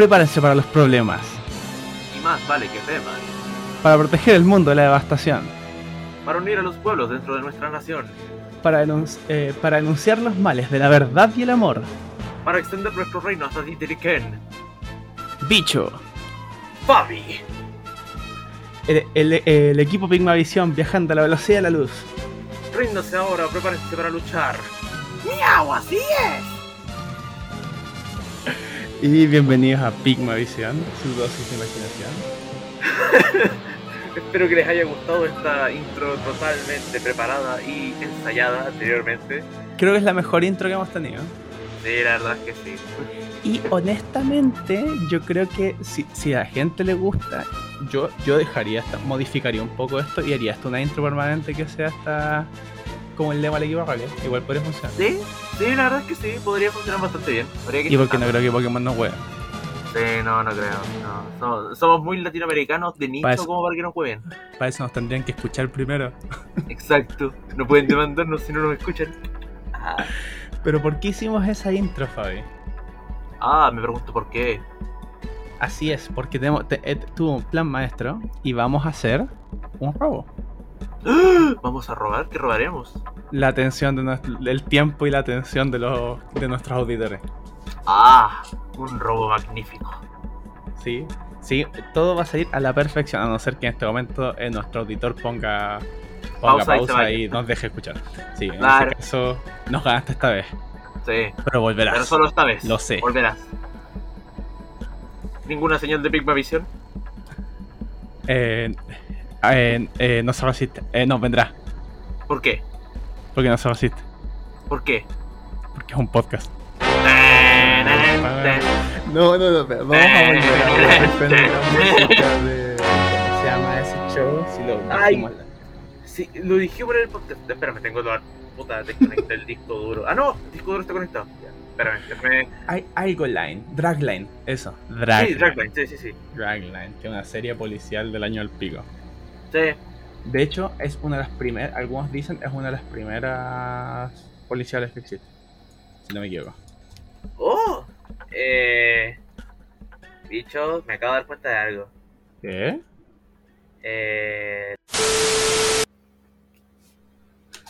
prepárense para los problemas. Y más vale que teman. Para proteger el mundo de la devastación. Para unir a los pueblos dentro de nuestra nación. Para, eh, para denunciar los males de la verdad y el amor. Para extender nuestro reino hasta Dideriken. Bicho. Fabi. El, el, el, equipo Pigmavisión viajando a la velocidad de la luz. Ríndase ahora, prepárense para luchar. ¡Miau! ¡Así es! Y bienvenidos a Pigmavisión, su dosis de imaginación. Espero que les haya gustado esta intro totalmente preparada y ensayada anteriormente. Creo que es la mejor intro que hemos tenido. Sí, la verdad es que sí. Y honestamente, yo creo que si, si a la gente le gusta, yo, yo dejaría, esta, modificaría un poco esto y haría esto una intro permanente que sea hasta como el lema equipo Rocket. Igual podría funcionar. Sí, sí, la verdad es que sí, podría funcionar bastante bien. y porque no creo que Pokémon no juegue. Sí, no, no creo. No. Somos, muy latinoamericanos de nicho como para que nos jueguen. Para eso nos tendrían que escuchar primero. Exacto. No pueden demandarnos si no nos escuchan. Pero ¿por qué hicimos esa intro, Fabi? Ah, me pregunto por qué. Así es, porque tenemos, eh, tuvo un plan maestro y vamos a hacer un robo. ¿Vamos a robar? ¿Qué robaremos? La atención de nuestro, el tiempo y la atención de, los, de nuestros auditores. Ah, un robo magnífico. Sí, sí, todo va a salir a la perfección, a no ser que en este momento eh, nuestro auditor ponga, ponga pausa, y, nos deje escuchar. Sí, en ese caso nos ganaste esta vez. Sí. Pero volverás. Pero solo esta vez. Lo sé. Volverás. ¿Ninguna señal de Pigma Visión? Eh, eh, eh, no se resiste. Eh, no, vendrá. ¿Por qué? Porque no se resiste. ¿Por qué? Porque es un podcast. No, no, no, vamos a volver a de ¿Cómo se llama ese show? Si lo dijimos. Sí, lo dijimos en el podcast. Espérame, tengo la puta, desconecté el disco duro. Ah, no, el disco duro está conectado. espérame, espérame. Hay algo line, Dragline, eso. Dragline. Sí, Dragline, sí, sí, sí. Dragline, que es una serie policial del año del pico. Sí. De hecho, es una de las primeras, algunos dicen, es una de las primeras policiales que existe. Si no me equivoco. ¡Oh! Eh. Bicho, me acabo de dar cuenta de algo. ¿Qué? Eh.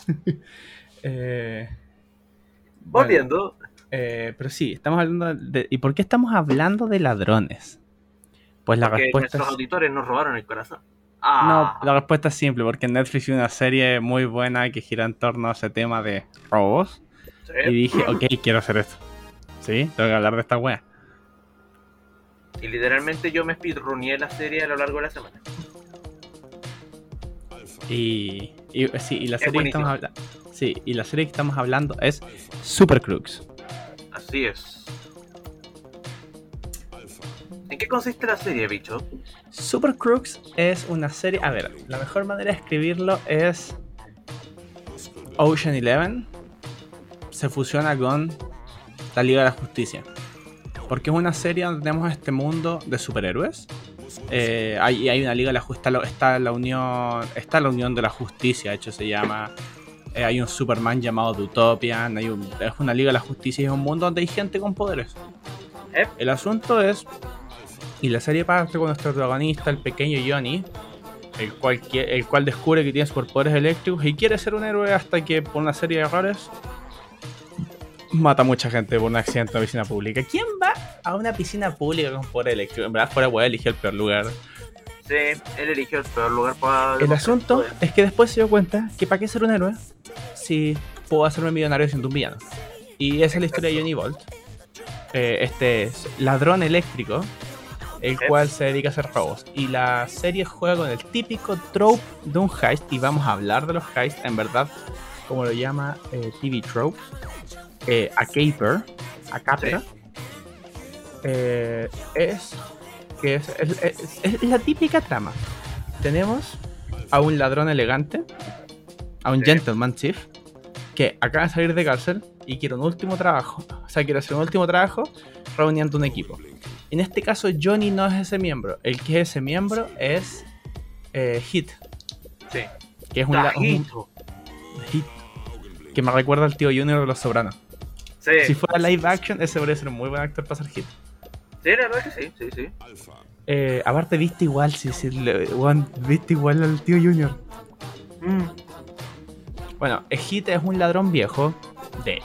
eh Volviendo. eh, pero sí, estamos hablando de. ¿Y por qué estamos hablando de ladrones? Pues la porque respuesta. Nuestros auditores nos robaron el corazón. Ah. No, la respuesta es simple, porque Netflix hizo una serie muy buena que gira en torno a ese tema de robos. Y dije, ok, quiero hacer esto. Sí, tengo que hablar de esta wea. Y literalmente yo me speedruneé la serie a lo largo de la semana. Y, y sí, y la serie que estamos hablando. Sí, y la serie que estamos hablando es Super Crooks. Así es. ¿En qué consiste la serie, bicho? Super Crooks es una serie. A ver, la mejor manera de escribirlo es. Ocean Eleven se fusiona con la Liga de la Justicia. Porque es una serie donde tenemos este mundo de superhéroes. Eh, hay, hay una Liga de la Justicia. Está la Unión. Está la Unión de la Justicia, de hecho se llama. Eh, hay un Superman llamado Utopian. Hay es una Liga de la Justicia y es un mundo donde hay gente con poderes. ¿Eh? El asunto es. Y la serie parte con nuestro protagonista, el pequeño Johnny, el cual, el cual descubre que tiene superpoderes eléctricos y quiere ser un héroe hasta que por una serie de errores mata mucha gente por un accidente en una piscina pública. ¿Quién va a una piscina pública con poder eléctrico? En verdad, fuera weá, eligió el peor lugar. Sí, él eligió el peor lugar para. El asunto es que después se dio cuenta que para qué ser un héroe si puedo hacerme millonario siendo un villano. Y esa es la historia de Johnny Bolt. Eh, este es ladrón eléctrico, el cual se dedica a hacer robos. Y la serie juega con el típico trope de un heist. Y vamos a hablar de los heists, en verdad, como lo llama eh, TV Trope. Eh, a Caper, a Capra, eh, es que es, es, la típica trama. Tenemos a un ladrón elegante, a un gentleman chief, que acaba de salir de cárcel y quiere un último trabajo. O sea, quiere hacer un último trabajo reuniendo un equipo. En este caso, Johnny no es ese miembro. El que es ese miembro es eh, Hit. Sí. Que es un, un, Hit. Que me recuerda al tío Junior de los Sopranos. Si fuera live action, ese podría ser un muy buen actor para ser hit. Sí, la verdad que sí, sí, sí. Eh, aparte, viste igual, sí, sí, viste igual al tío Junior. Mm, Bueno, Hit es un ladrón viejo de,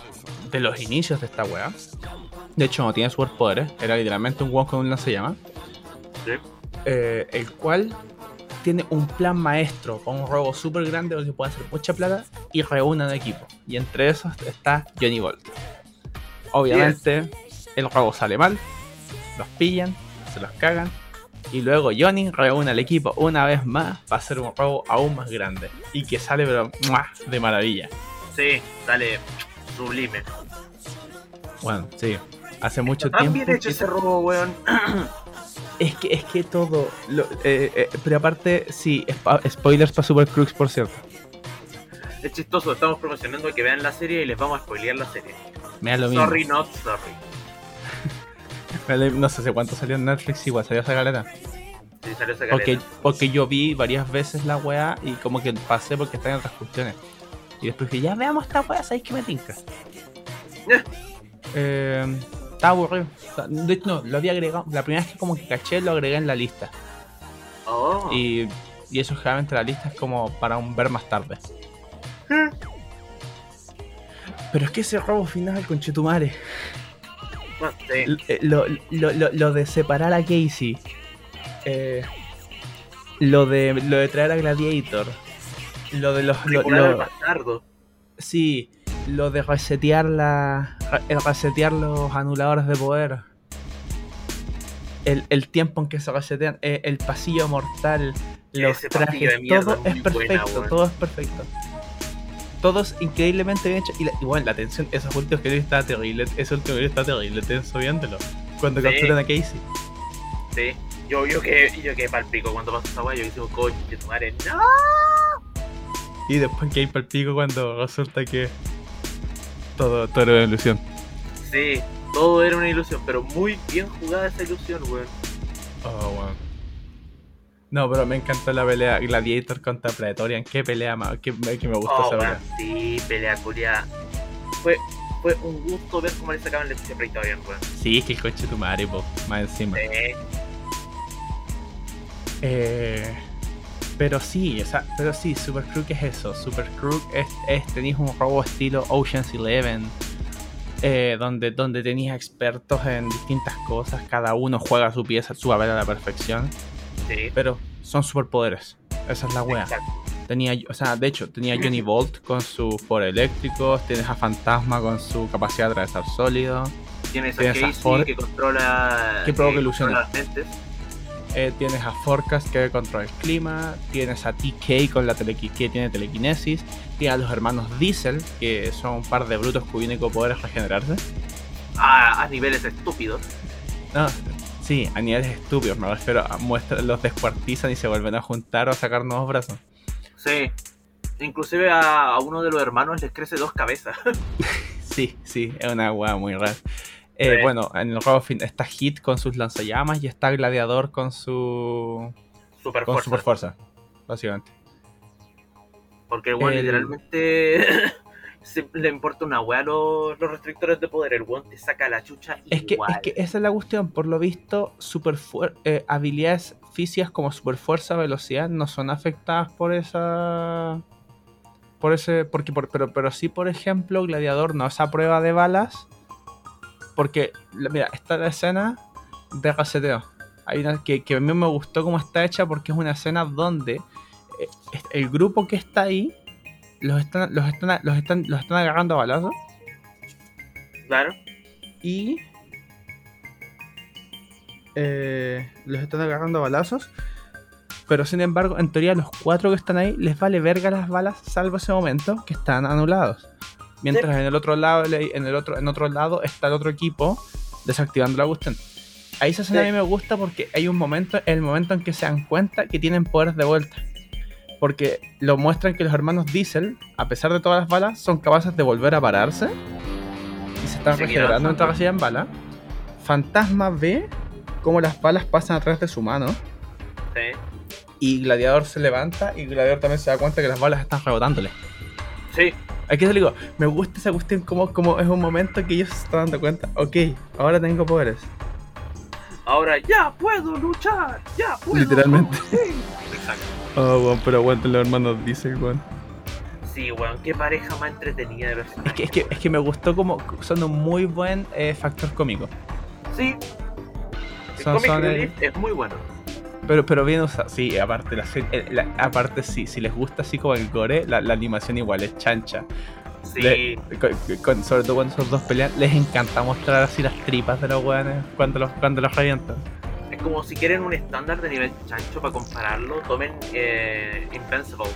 de los inicios de esta wea. De hecho, no tiene superpoderes, era literalmente un weón con un lanzallamas. sí. eh, el cual tiene un plan maestro con un robo súper grande donde puede hacer mucha plata y reúne un equipo. Y entre esos está Johnny Bolt. Obviamente, el robo sale mal, los pillan, se los cagan. Y luego Johnny reúne al equipo una vez más para hacer un robo aún más grande. Y que sale pero ¡mua! de maravilla. Sí, sale sublime. Bueno, sí. Hace mucho Tan tiempo. bien hecho que- ese robo, weón. Es que, es que todo. lo- eh, eh, pero aparte, sí, spoilers para Super Crux, por cierto. Es chistoso, estamos promocionando que vean la serie y les vamos a spoilear la serie. Me da lo mismo. Sorry, not sorry. No sé cuánto salió en Netflix, igual salió esa galeta. Sí, salió esa Porque, caleta. porque yo vi varias veces la weá y como que pasé porque están en otras cuestiones. Y después dije, ya veamos esta weá, ¿sabéis que me tinca? Eh. Estaba aburrido. De hecho, no, lo había agregado. La primera vez que como que caché, lo agregué en la lista. Oh. Y, y eso generalmente la lista es como para un ver más tarde. Pero es que ese robo final. No sé. L- eh, Lo, lo, lo, lo de separar a Casey. eh, lo de lo de traer a Gladiator. Lo de los. Lo, lo- bastardo. sí, lo de resetear la. El resetear los anuladores de poder. El, el tiempo en que se resetean. eh, el pasillo mortal. Los Ese trajes. todo es es muy buena, perfecto. todo es perfecto. Todo es increíblemente bien hecho. Y, la, y bueno, la tensión, esos últimos que está terrible. Ese último que está terrible, tenso viéndolo. Cuando Sí. capturan a Casey. Sí. Yo, yo que yo que palpico cuando pasó esa weá, yo digo, coche, tu madre, no. Y después que hay el pico cuando resulta que todo, todo era una ilusión. Sí, todo era una ilusión, pero muy bien jugada esa ilusión, weón. Oh, wow. No, pero me encantó la pelea Gladiator contra Praetorian. Qué pelea más, que, que me gustó Oh, esa weón, pelea. sí, pelea culia. Fue, fue un gusto ver cómo le sacaban a Praetorian, weón. Sí, es que el coche tu madre, po, más encima. Sí, Eh, pero sí, o sea, pero sí, Super Crook es eso. Super Crook es, es tenéis un robo estilo Ocean's Eleven. eh, donde, donde tenéis expertos en distintas cosas, cada uno juega su pieza, su papel a la perfección, sí. pero son superpoderes. Esa es la wea. Exacto. Tenía, o sea, de hecho, tenía Johnny Bolt con sus poderes eléctricos, tienes a Fantasma con su capacidad de atravesar sólido, Tienes a Tienes a Casey Ford- que controla. que provoca eh, ilusiones. controla las mentes. Eh, tienes a Forecast que controla el clima, tienes a TK con la que tiene telequinesis, tienes a los hermanos Diesel, que son un par de brutos cuyo único poder es regenerarse. A, a niveles estúpidos. No, sí, a niveles estúpidos, me refiero a muestra, los descuartizan y se vuelven a juntar o a sacar nuevos brazos. Sí. Inclusive a, a uno de los hermanos les crece dos cabezas. Sí, sí, es una weá muy rara. Eh. Bueno, en el juego fin está Hit con sus lanzallamas y está Gladiador con su. Super con fuerza. super fuerza, básicamente. Porque el weón El- literalmente se- le importa una weá a los, los restrictores de poder. El weón te saca la chucha Es que, es que esa es la cuestión, por lo visto, super eh, habilidades físicas como super fuerza, velocidad, no son afectadas por esa. Por ese. Porque, por- pero, pero sí, por ejemplo, Gladiador no es a prueba de balas. Porque, mira, está la escena de reseteo. Hay una que, que a mí me gustó cómo está hecha porque es una escena donde eh, el grupo que está ahí los están, los están, los están, los están agarrando a balazos Claro. y eh, los están agarrando a balazos. Pero sin embargo, en teoría, los cuatro que están ahí les vale verga las balas, salvo ese momento que están anulados. Mientras en el otro lado, en el otro, en otro lado está el otro equipo desactivando la cuestión. Ahí esa escena Sí. a mí me gusta porque hay un momento, el momento en que se dan cuenta que tienen poderes de vuelta. Porque lo muestran que los hermanos Diesel, a pesar de todas las balas, son capaces de volver a pararse. Y se están regenerando mientras reciben balas. Fantasma ve cómo las balas pasan a través de su mano. Sí. Y Gladiador se levanta y Gladiador también se da cuenta que las balas están rebotándole. Sí. Aquí te digo, me gusta esa cuestión como, como es un momento que ellos se están dando cuenta. Ok, ahora tengo poderes. ahora ya puedo luchar, ya puedo. Literalmente. Sí. Exacto. Oh, weón, pero aguanten los hermanos Diesel, weón. Sí, weón, qué pareja más entretenida de Es personajes. que, es, que, es que me gustó como son un muy buen eh, factor cómico. Sí. El Son- comic son, relief es muy bueno. Pero, pero bien usado, sí, aparte, la, eh, la- aparte sí, si les gusta así como el gore, la, la animación igual es chancha. Sí. Le- con- con- sobre todo cuando esos dos pelean, les encanta mostrar así las tripas de los weones cuando los, cuando los revientan. Es como si quieren un estándar de nivel chancho para compararlo, tomen eh, Invincible.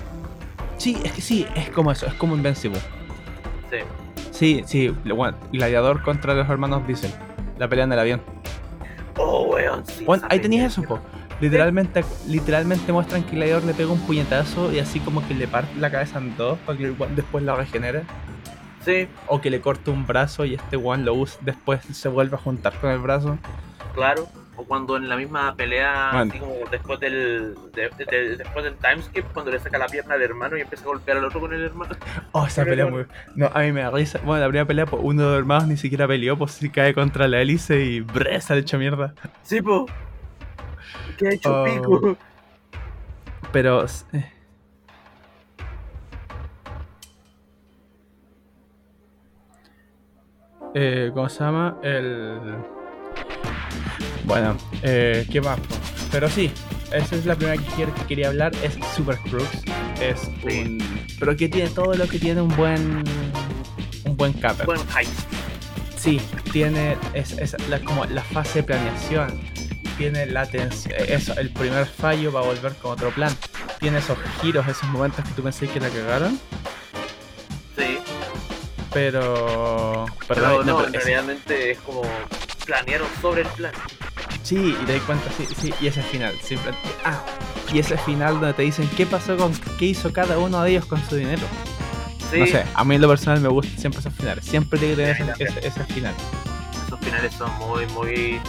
Sí, es que sí, es como eso, es como Invincible. Sí. Sí, sí, bueno, Gladiador contra los hermanos Diesel, la pelea en el avión. Oh, weón, sí. Bueno, ahí tenías eso, po. Literalmente, literalmente muestran que Gladiador le pega un puñetazo y así como que le parte la cabeza en dos para que después la regenere. Sí, O que le corte un brazo y este one lo usa, después se vuelve a juntar con el brazo. claro. O cuando en la misma pelea, Bueno. así como después del de- de- después del timeskip, cuando le saca la pierna al hermano y empieza a golpear al otro con el hermano. Oh, esa pelea muy. No, a mí me da risa. Bueno, la primera pelea, pues uno de los hermanos ni siquiera peleó, pues sí cae contra la hélice y bre, sale hecho mierda. Sí, po. Que ha hecho Oh. pico. Pero. eh. Eh, ¿Cómo se llama? El. Bueno, eh, ¿qué más? Pero sí, esa es la primera que, quiero- que quería hablar. Es Super Crux. Es un. Pero que tiene todo lo que tiene un buen. Un buen capper. Buen hype. Sí, tiene es, es la, como la fase de planeación. Tiene la tensión. Eso, el primer fallo va a volver con otro plan. Tiene esos giros, esos momentos que tú pensé que la cagaron. Sí. Pero. Pero no, no, pero es- realidad es como planearon sobre el plan. Sí, y te das cuenta, sí, sí, y ese final. Siempre. Ah, y ese final donde te dicen qué pasó con. qué hizo cada uno de ellos con su dinero. Sí. No sé, a mí en lo personal me gustan siempre esos finales. Siempre tiene que tener Sí, ese, también. ese- ese final. Esos finales son muy, muy.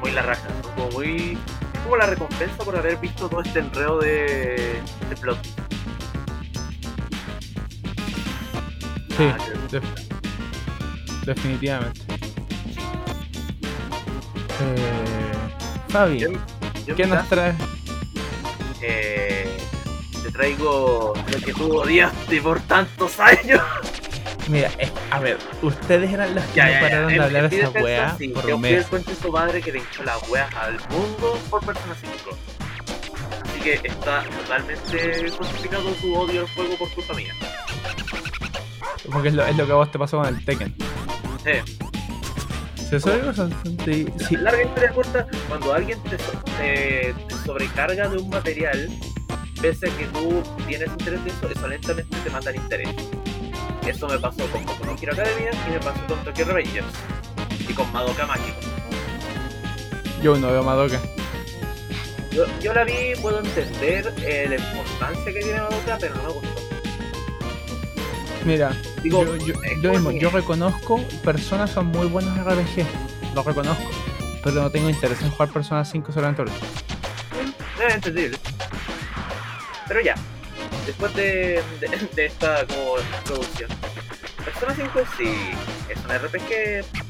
Muy la raja. Como muy. Como la recompensa por haber visto todo este enredo de. de plot. Sí, Ah, def- definitivamente. Eh, Fabi, ¿qué nos traes? eh, te traigo lo que tú odiaste por tantos años. Mira, es- a ver, ustedes eran los que Ya, no ya, ya. pararon de hablar de esa weá sí, por yo un mes. conche su madre que le hinchó las weas al mundo por Persona 5. Así que está totalmente justificado tu odio al juego por culpa mía. Porque es lo, es lo que a vos te pasó con el Tekken. Sí. ¿Se eso digo? Sí, sí. Larga historia corta, cuando alguien te, so- te- te sobrecarga de un material, pese a que tú tienes interés en eso, eso lentamente te mata el interés. Eso me pasó con Boku no Hero Academia y me pasó con Tokyo Revengers. Y con Madoka Mágico. Yo no veo Madoka. Yo, yo la vi, puedo entender eh, la importancia que tiene Madoka, pero no me gustó. Mira, Digo, yo, yo, es yo mismo, porque- yo reconozco, personas son muy buenos RPG. Lo reconozco. Pero no tengo interés en jugar Persona 5 solamente eso. Es entendible. Pero ya, después de, de, esta como introducción, Persona 5 en sí es un RPG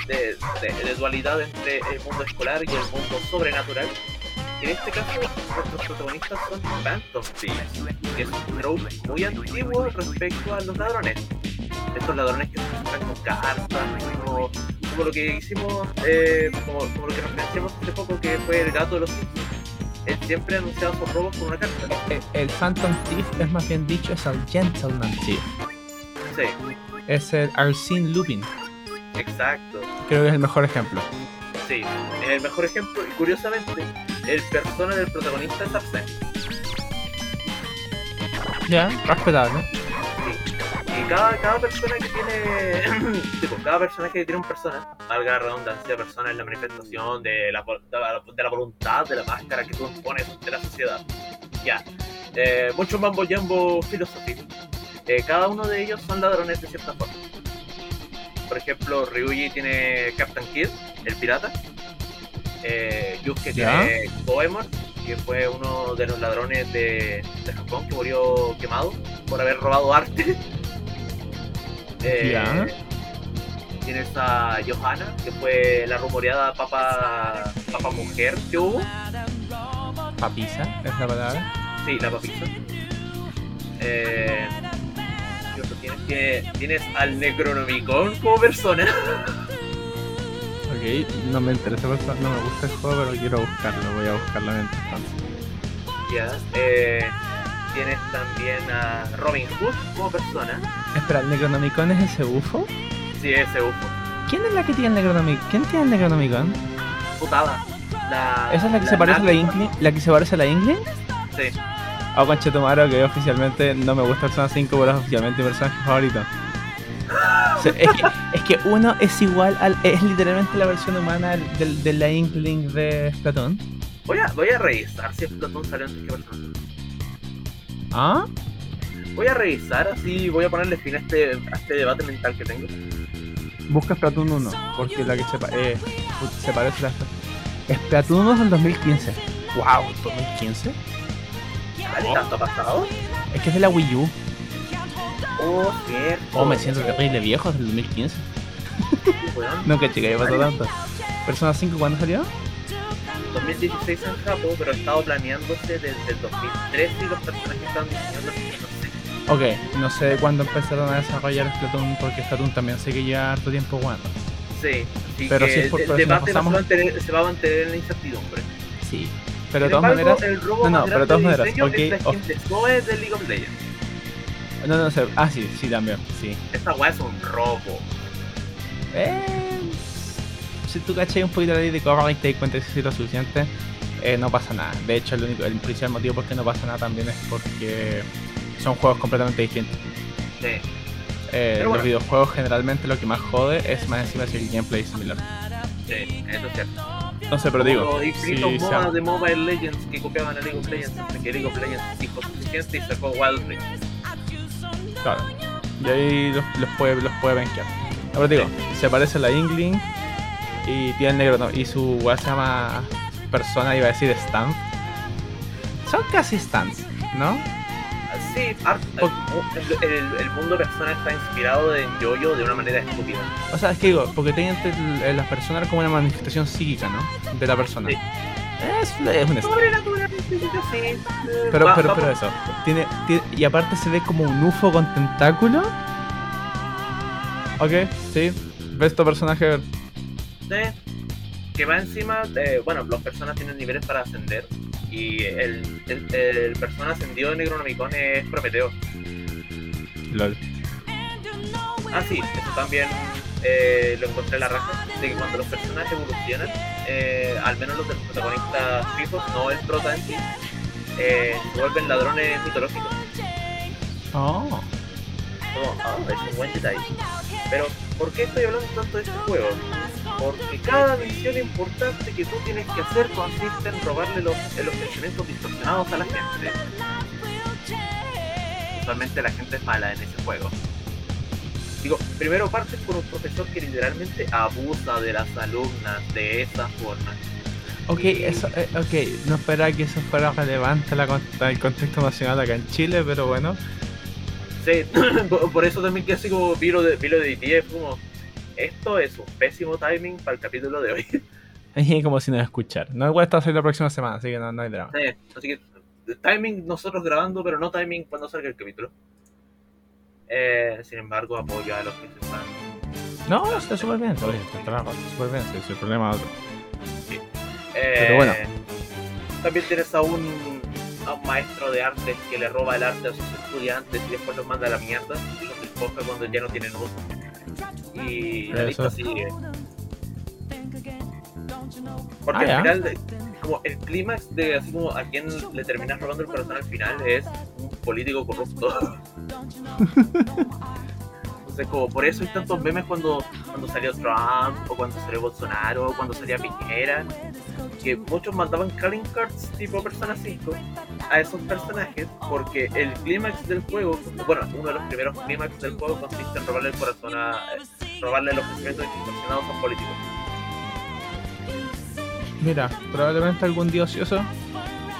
de, de- dualidad entre el mundo escolar y el mundo sobrenatural. En este caso, nuestros protagonistas son Phantom Thieves, que es un trope muy antiguo respecto a los ladrones. Estos ladrones que se encuentran con cartas, como, como lo que hicimos, eh, como, como lo que referenciamos hace poco, que fue el gato de los Simpsons. Él siempre anunciaba sus robos con una carta. El, el Phantom Thief es más bien dicho, es el Gentleman Thief. Sí, Es el Arsene Lupin. exacto. Creo que es el mejor ejemplo. Sí, es el mejor ejemplo. Y curiosamente, el persona del protagonista es Arsene. Ya, respetable. Y cada, cada persona que tiene. tipo, cada personaje que tiene un persona, valga la redundancia, persona es la manifestación de la, de la, de la voluntad, de la máscara que tú impones de la sociedad. Ya. Eh, mucho mambo jambo. Eh, cada uno de ellos son ladrones de cierta forma. Por ejemplo, Ryuji tiene Captain Kid, el pirata. Eh, Yusuke Ya. tiene Goemon, que fue uno de los ladrones de, de Japón que murió quemado por haber robado arte. Eh, Ya. tienes a Johanna, que fue la rumoreada papa, papa mujer que hubo. Papisa, es la palabra. Sí, la papisa. Eh, ¿qué otro tienes? Tienes, tienes al Necronomicon como persona. Ok, no me interesa, no me gusta el juego, pero quiero buscarlo, voy a buscarlo mientras tanto. ya. Eh, tienes también a Robin Hood como persona. Espera, ¿el Necronomicon es ese UFO? Sí, ese UFO. ¿Quién es la que tiene el Necronomicon? ¿Quién tiene el Necronomicon? Putada. La, ¿Esa es la que se parece a la Inkling? ¿La que se parece a la Inkling? Sí. Oh, conchetumaro, que oficialmente no me gusta Persona 5, pero es oficialmente mi personaje favorito. O sea, es, que, es que uno es igual al. Es literalmente la versión humana del, de la Inkling de Splatoon. Voy a, voy a revisar si Splatoon salió antes que persona. ¿Ah? Voy a revisar, así voy a ponerle fin a este, a este debate mental que tengo. Busca Splatoon 1, porque la que se, pa- eh, se parece a la. Splatoon 1 es del 2015. ¡Wow! ¿2015? ¿Vale? ¿Tanto ha pasado? Es que es de la Wii U. Oh, cierto. Oh, me siento terrible viejo, es del 2015. Weón. No que chica, ya pasó tanto. ¿Persona 5 cuándo salió? 2016 en Japón, pero ha estado planeándose desde el 2013 y los personajes no sé. Ok, no sé cuándo empezaron a desarrollar Splatoon, porque Splatoon también sé que lleva harto tiempo jugando. Sí, así Pero que si es por- el pero si nos pasamos- se, va a mantener, se va a mantener en la incertidumbre. Sí. Pero de todas embargo, maneras. el robo no, no, pero de todas de maneras, diseño ok, es la oh. skin de de League of Legends. No, no sé. Ah, sí, sí, también, sí. Esta weá es un robo. Eh, si tú cachai un poquito de y te das cuenta que si es lo suficiente, eh, no pasa nada. De hecho, el único, el principal motivo por qué no pasa nada también es porque son juegos completamente distintos. Sí. Eh, Pero los bueno. videojuegos generalmente lo que más jode es más encima si el gameplay es similar. Sí, eso es cierto. No sé, pero digo, Los modas llama- de Mobile Legends que copiaban a League of Legends hasta que League of Legends dijo suficiente y sacó Wild Rift. Claro. Y ahí los, los puede, los puede venquear. Ahora digo, se parece a la Inkling y tiene el negro, ¿no? Y su weá se llama persona, iba a decir stand. Son casi stands, ¿no? Sí, ar- el, el- el mundo persona está inspirado en Yoyo de una manera estúpida. O sea, es que digo, porque tienen las personas como una manifestación psíquica, ¿no? De la persona. Sí. Es, es un Pero, pero, pero eso. Tiene, tiene- y aparte se ve como un UFO con tentáculo. Ok, sí. Ves tu personaje. Sí. Que va encima, de, bueno, los personas tienen niveles para ascender. Y el, el, el persona ascendido de Necronomicon es Prometeo. LOL. Ah, sí, eso también eh, lo encontré en la raja. De que cuando los personajes evolucionan, eh, al menos los de los protagonistas fijos, no el prota en sí, eh, se vuelven ladrones mitológicos. Oh. Como, ah, es un buen detalle. Pero, ¿por qué estoy hablando tanto de este juego? Porque cada misión importante que tú tienes que hacer consiste en robarle los, los sentimientos distorsionados a la gente. Usualmente la gente es mala en ese juego. Digo, primero partes por un profesor que literalmente abusa de las alumnas de esa forma. Ok, eso, eh, ok, no esperaba que eso fuera relevante la al contexto nacional acá en Chile, pero bueno. Sí, por- por eso también que así como vi lo de, vi lo de DTF, como esto es un pésimo timing para el capítulo de hoy. Es como si no escuchar. No está a salir la próxima semana, así que no, no hay drama. Sí, así que timing nosotros grabando, pero no timing cuando salga el capítulo. Eh, sin embargo, apoyo a los que se están. No, está súper bien, está bien, está está súper bien, sí, el problema es otro. Eh, Pero bueno. También tienes a un, a un maestro de artes que le roba el arte a sus estudiantes y después los manda a la mierda y los despoja cuando ya no tienen uso. Y la Eso. lista sigue. Porque Ah, al final, de- como el clímax de así como a quien le terminas robando el corazón al final es un político corrupto. Como por eso hay tantos memes cuando, cuando salió Trump, o cuando salió Bolsonaro, o cuando salía Piñera, que muchos mandaban calling cards tipo Persona 5 a esos personajes, porque el clímax del juego, bueno, uno de los primeros clímax del juego consiste en robarle el corazón a. eh, robarle los sentimientos distorsionados a un político. Mira, probablemente algún día ocioso.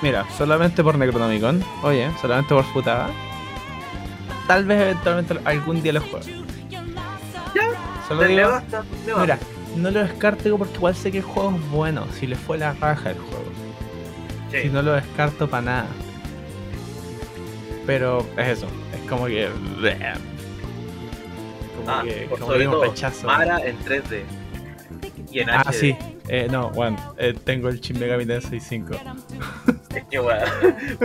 Mira, solamente por Necronomicon. Oye, solamente por Futaba. Tal vez eventualmente algún día lo juegue. Solo digo, basta, mira, no lo descarto porque igual sé que el juego es bueno, si le fue la raja el juego. Sí. Si no lo descarto para nada. Pero es eso, es como que. Como Ah, que, por como sobre todo, rechazo. Mara en 3D. Y en Ah, HD. sí. Eh, no, bueno, eh, tengo el Shin Megami Tensei 5. Es que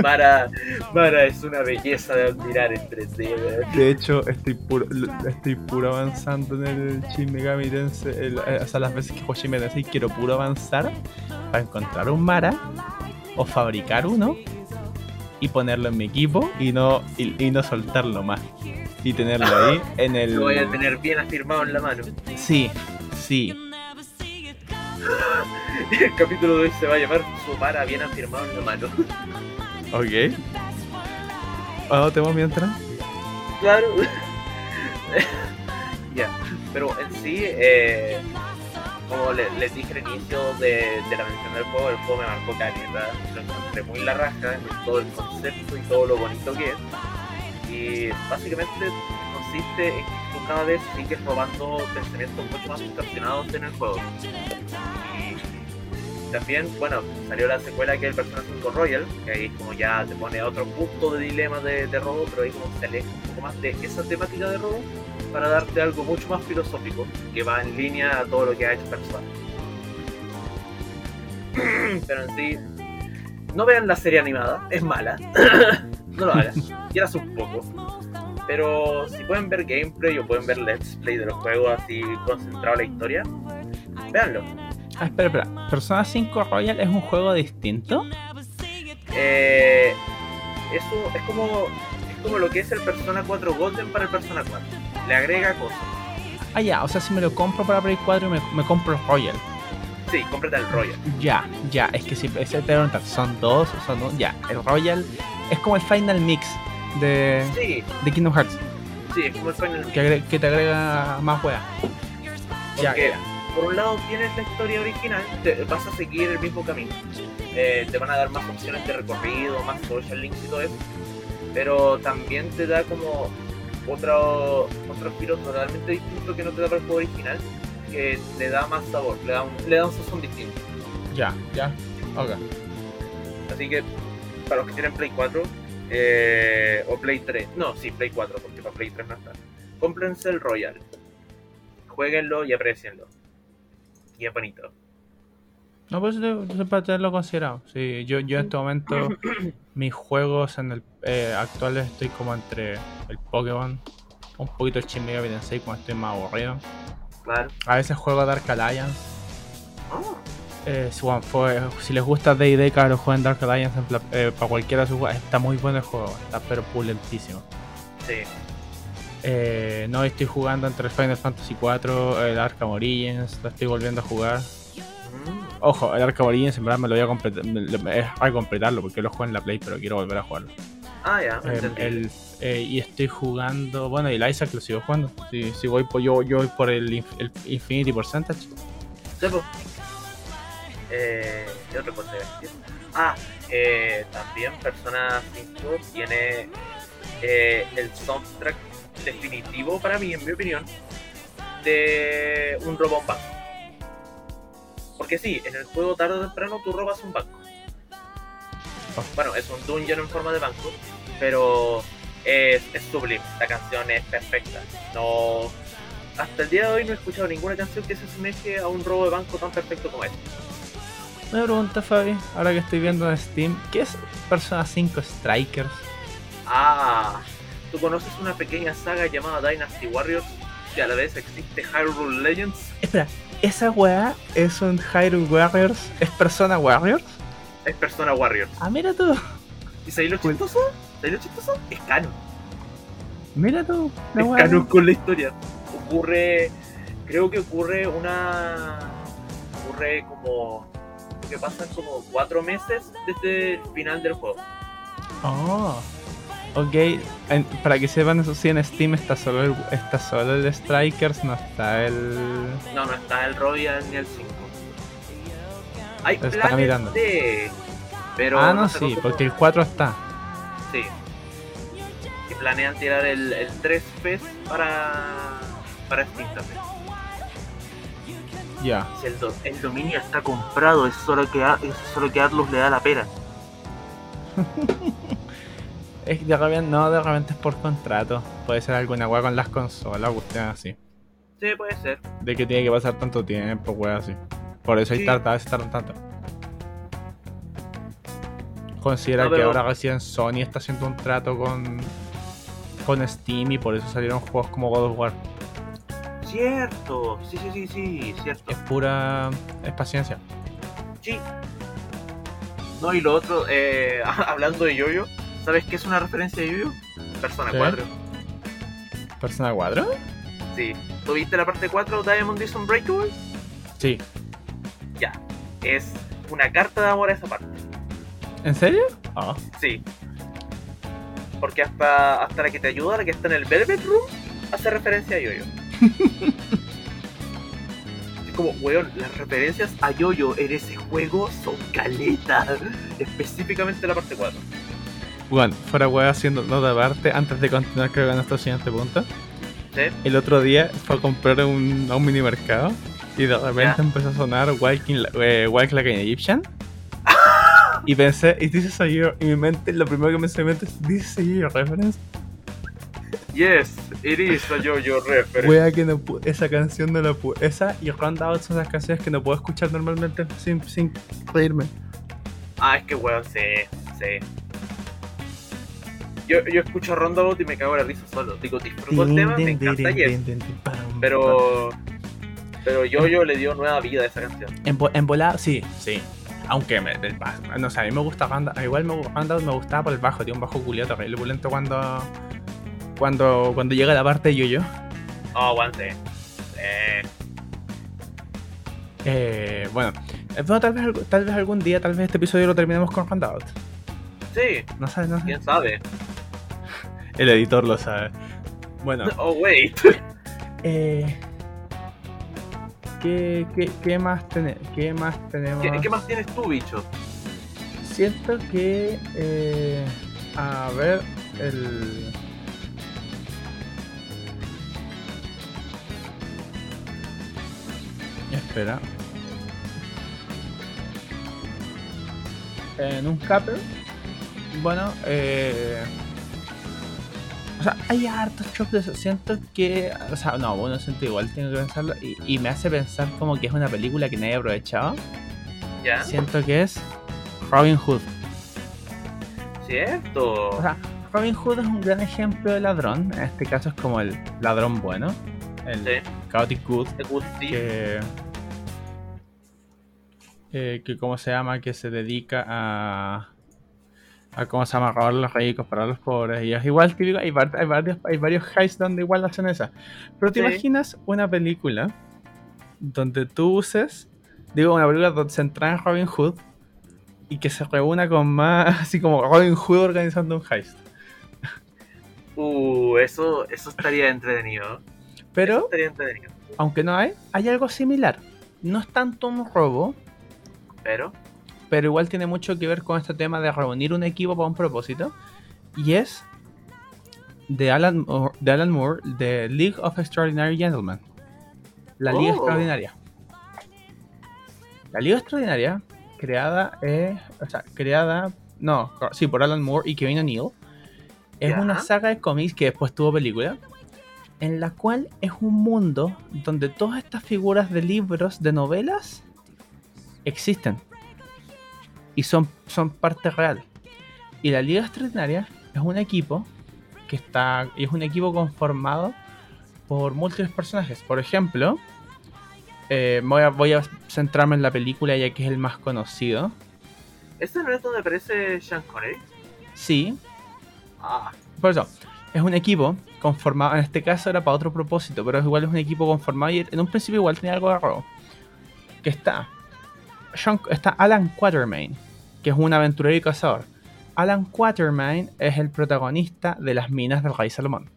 Mara, Mara es una belleza de admirar en 3D, weón. De hecho, estoy puro, estoy puro avanzando en el Shin Megami Tensei. el- eh, o sea, las veces que juego Shin Megami Tensei quiero puro avanzar para encontrar un Mara o fabricar uno y ponerlo en mi equipo y no, y, y no soltarlo más. Y tenerlo ahí en el. Lo voy a tener bien afirmado en la mano. Sí, sí. El capítulo de hoy se va a llamar Su Mara bien afirmado en la mano. Ok. ¿Cuándo tenemos mientras? Claro. ya, pero en sí, eh, como le- les dije al inicio de, de la mención del juego, el juego me marcó calidad. Lo encontré muy la raja en todo el concepto y todo lo bonito que es. Y básicamente consiste en que cada vez sigues robando pensamientos mucho más distorsionados en el juego. Y también, bueno, salió la secuela que es el Persona 5 Royal, que ahí como ya te pone otro punto de dilema de, de robo, pero ahí como se aleja un poco más de esa temática de robo para darte algo mucho más filosófico, que va en línea a todo lo que ha hecho Persona. pero en sí, no vean la serie animada, es mala. no lo hagan, quieras un poco. Pero si pueden ver gameplay o pueden ver let's play de los juegos así concentrado en la historia, véanlo. Ah, espera, espera. ¿Persona 5 Royal es un juego distinto? Eh, eso es como es como lo que es el Persona 4 Golden para el Persona 4. Le agrega cosas. Ah, ya, o sea, si me lo compro para Play 4 me, me compro el Royal. Sí, cómprate el Royal. Ya, ya, es que si ese te ¿son dos? ¿Son dos? Ya, el Royal es como el Final Mix de, Sí, de Kingdom Hearts, sí, es como el Final que, agre- que te agrega más. Ya, Porque, ya. por un lado tienes la historia original, te, vas a seguir el mismo camino. Eh, te van a dar más opciones de recorrido, más social links y todo eso. Pero también te da como otro, otro giro totalmente distinto que no te da para el juego original, que le da más sabor, le da un, le da un sazón distinto. Ya, ya. Ok. Así que, para los que tienen Play 4 eh, o Play 3, no, sí, Play 4, porque para Play 3 no está. Cómprense el Royal, jueguenlo y aprecienlo. Y es bonito. No, pues es para tenerlo considerado. Sí, yo, yo en este momento, mis juegos en el eh, actuales estoy como entre el Pokémon, un poquito el Shin Megami Tensei cuando estoy más aburrido. Claro. A veces juego Dark Alliance. Ah, Eh, si, bueno, fue- si les gusta D&D, cabrón, jueguen Dark Alliance en eh, para cualquiera de sus juegos. Está muy bueno el juego, está pero pulentísimo. sí. Eh, no estoy jugando entre Final Fantasy 4, el Arkham Origins, lo estoy volviendo a jugar. Mm, Ojo, el Arkham Origins en verdad me lo voy a completar, me- me- es a completarlo porque lo juego en la Play, pero quiero volver a jugarlo. Ah, ya, Eh, entendí. el- eh, y estoy jugando, bueno, y el Isaac lo sigo jugando. Si, si voy por, yo, yo voy por el, inf- el Infinity Percentage. Sí, po. Eh, ¿Qué decir? Ah, eh, también Persona 5 tiene eh, el soundtrack definitivo para mí, en mi opinión, de un robo a un banco. Porque sí, en el juego tarde o temprano tú robas un banco. Bueno, es un dungeon en forma de banco, pero es, es sublime. La canción es perfecta. No, hasta el día de hoy no he escuchado ninguna canción que se asemeje a un robo de banco tan perfecto como este. Una pregunta, Fabi, ahora que estoy viendo en Steam, ¿qué es Persona 5 Strikers? Ah, ¿tú conoces una pequeña saga llamada Dynasty Warriors? Que a la vez existe Hyrule Legends. Espera, ¿esa weá es un Hyrule Warriors? ¿Es Persona Warriors? Es Persona Warriors. Ah, mira tú, ¿Y sabéis lo chistoso? ¿Sabéis lo chistoso? Es canon. mira tú. es weá. canon con la historia. Ocurre, creo que ocurre una, ocurre como, que pasan como cuatro meses desde el final del juego. Oh, ok. En- para que sepan eso sí, en Steam está solo el, está solo el Strikers, no está el... No, no está el Royal ni el 5. Hay planes mirando. de, pero ah, no, sí, porque el 4 está. Sí. Y planean tirar el, el 3 PES para, para Steam también. Ya. Si el, do- el dominio está comprado, es solo que, a- es solo que Atlus le da la pera. Es de repente, no, de repente es por contrato. Puede ser alguna weá con las consolas, cuestión así. Sí, puede ser. De que tiene que pasar tanto tiempo, weá así. Por eso hay Sí. tardan tanto. Considera No, que ahora recién Sony está haciendo un trato con, con Steam y por eso salieron juegos como God of War. Cierto. Sí, sí, sí, sí, cierto. Es pura. es paciencia. Sí. No, y lo otro, eh, hablando de Yoyo, ¿sabes qué es una referencia a Yoyo? Persona ¿Qué? 4. ¿Persona 4? Sí. ¿Tú viste la parte 4 Diamond is Unbreakable? Sí. Ya. Es una carta de amor a esa parte. ¿En serio? Ah. Sí. Porque hasta, hasta la que te ayuda, la que está en el Velvet Room, hace referencia a Yoyo. como, weón, las referencias a Yoyo en ese juego son caletas. Específicamente la parte 4. Bueno, fuera weá haciendo nota aparte, antes de continuar creo que a nuestro siguiente punto. ¿Sí? El otro día fue a comprar un, a un mini mercado y de repente Ya. empezó a sonar Walking, eh, Walk Like an Egyptian. y pensé, ¿y is a? Y mi mente, lo primero que me se me mente es, ¿This is a reference? Yes, it is a Yoyo reference. Wea que no esa canción no la pude. Esa y Roundabout son las canciones que no puedo escuchar normalmente sin, sin reírme. Ah, es que weón, sí, sí. Yo, yo escucho Roundabout y me cago en la risa solo. Digo, disfruto el tema, me encanta Yes. Pero. Pero Yoyo le dio nueva vida a esa canción. En, en volada, sí, sí. Aunque me, el bajo- no sé, a mí me gusta Rounda- igual me, Roundabout me gustaba por el bajo, tiene un bajo culiado terrible pulento cuando cuando cuando llega la parte de yo-yo. Oh, sí. Eh, Eh, bueno, eh, bueno, tal vez tal vez algún día, tal vez este episodio lo terminemos con Roundabout. sí, No sé, no sé. quién sabe. El editor lo sabe. Bueno, Oh, wait. eh, ¿qué, qué, qué más qué más tenemos? ¿Qué, qué más tienes tú, bicho? Siento que. eh, a ver, el. Espera. En un capper. Bueno, eh. O sea, hay hartos chops de eso. Siento que. O sea, no, bueno, siento igual, tengo que pensarlo. Y, y me hace pensar como que es una película que nadie ha aprovechado. ¿Ya? Siento que es Robin Hood. Cierto. O sea, Robin Hood es un gran ejemplo de ladrón. En este caso es como el ladrón bueno. El Sí, Chaotic Good. The Good Thief. Que. Eh, que cómo se llama, que se dedica a. a cómo se llama, robar a los ricos para los pobres. Y es igual típico, hay, hay varios, hay varios heists donde igual hacen esa. Pero te Sí. imaginas una película donde tú uses, digo, una película donde se entra en Robin Hood y que se reúna con más, así como Robin Hood organizando un heist. Uh, eso, eso estaría entretenido. Pero, estaría entretenido. aunque no hay, hay algo similar. No es tanto un robo, Pero, pero igual tiene mucho que ver con este tema de reunir un equipo para un propósito. Y es de Alan, Moore- de Alan Moore, de League of Extraordinary Gentlemen. La Liga Oh. Extraordinaria. La Liga Extraordinaria, creada, eh, o sea, creada, no, sí, por Alan Moore y Kevin O'Neill, es una saga de cómics que después tuvo película, en la cual es un mundo donde todas estas figuras de libros, de novelas, existen y son, son parte real. Y la Liga Extraordinaria es un equipo que está. es un equipo conformado por múltiples personajes. Por ejemplo, eh, voy, a, voy a centrarme en la película ya que es el más conocido. ¿ese no es donde aparece Sean Connery? Sí, Ah, por eso. Es un equipo conformado, en este caso era para otro propósito, pero es igual es un equipo conformado y en un principio igual tenía algo de robo. Que está, Está Alan Quatermain, que es un aventurero y cazador. Alan Quatermain es el protagonista de las minas del Rey Salomón.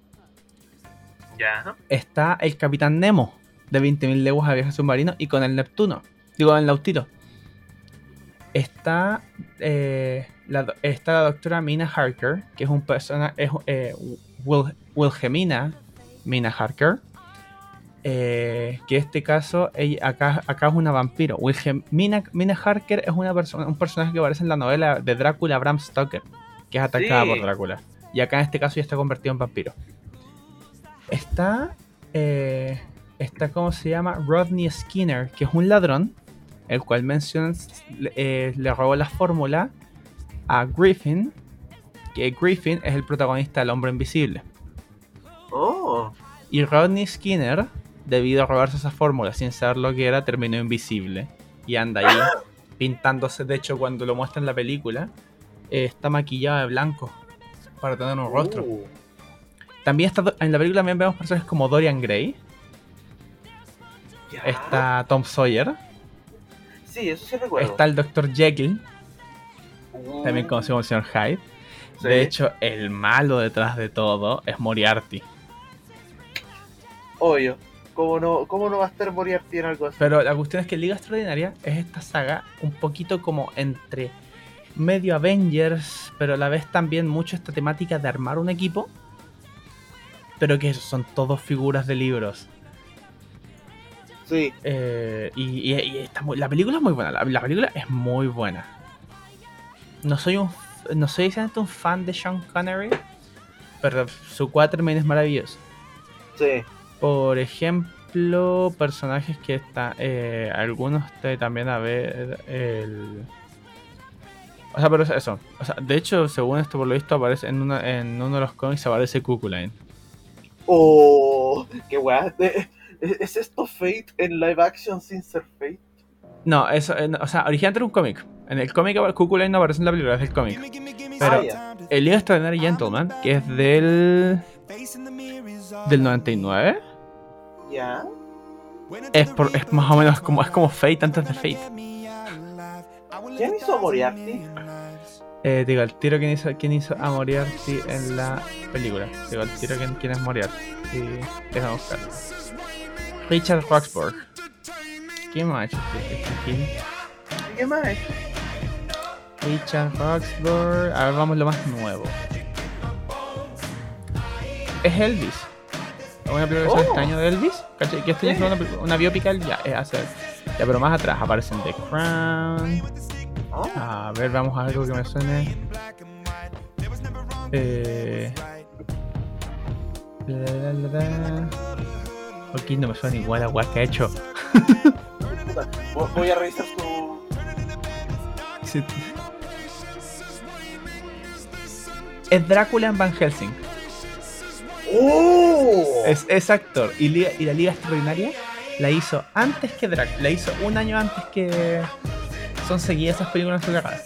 ya. Está el Capitán Nemo, de 20.000 leguas a viaje submarino, y con el Neptuno, digo, el Nautito. Está, eh, la, está la doctora Mina Harker, que es un persona, es eh, Wil- Wilhelmina Mina Harker. Eh, que este caso, ella, acá, acá es una vampiro. Wilhelmina Mina Harker es una persona, un personaje que aparece en la novela de Drácula Bram Stoker, que es atacada Sí. por Drácula. Y acá en este caso ya está convertido en vampiro. Está, eh, está, ¿cómo se llama? Rodney Skinner, que es un ladrón, el cual menciona, eh, le robó la fórmula a Griffin, que Griffin es el protagonista del Hombre Invisible. Oh, Y Rodney Skinner, debido a robarse esa fórmula sin saber lo que era, terminó invisible. Y anda ahí pintándose. De hecho, cuando lo muestra en la película, eh, está maquillado de blanco para tener un rostro. Uh, También está, en la película también vemos personajes como Dorian Gray, está Tom Sawyer, Sí, eso sí recuerdo. está el Dr. Jekyll, Uh, también conocido como el señor Hyde. sí. De hecho, el malo detrás de todo es Moriarty. Obvio. ¿Cómo no, ¿Cómo no va a estar Moriarty en algo así? Pero la cuestión es que Liga Extraordinaria es esta saga un poquito como entre medio Avengers, pero a la vez también mucho esta temática de armar un equipo, pero que son todos figuras de libros. Sí. Eh, y y- y está muy- la película es muy buena, la, la película es muy buena. No soy un no soy exactamente un fan de Sean Connery, pero su Quatermain es maravilloso. Sí. Por ejemplo, personajes que están. Eh, algunos te- también a ver. El. O sea, pero es eso. O sea, de hecho, según esto, por lo visto, aparece en, una- en uno de los cómics aparece Cuckoo-Line. Oh, qué weá. Eh, ¿Es es esto Fate en live action sin ser Fate? No, eso, eh, no, o sea, originalmente era un cómic. En el cómic Cuckoo-Line no aparece en la película, es del cómic. Pero Ah, ya. el libro Extraordinary Gentleman, que es del. del 99, Ya. es, por, es más o menos como, es como Fate antes de Fate. ¿Quién hizo a Moriarty? Eh, digo, el tiro quién hizo, quién hizo a Moriarty en la película. Digo, el tiro quién, quién es Moriarty. Sí, déjame buscarlo. Richard Roxburgh. ¿Quién más ha hecho este, este? ¿Y qué más? Richard Roxburgh. A ver, vamos lo más nuevo. Es Elvis. Una película que Oh. este año de Elvis. ¿Cachai? Que Sí. fue una, biopical. Ya, es hacer. Ya, pero más atrás aparecen The Crown. Oh, A ver, vamos a algo que me suene. Eh. La, la, la, la. Ok, no me suena igual a what que ha hecho. Voy a revisar. Sí. Es Drácula en Van Helsing. ¡Oh! Es, es actor. Y, Liga- y la Liga Extraordinaria la hizo antes que Drácula. La hizo un año antes que. Son seguidas esas películas en su carrera.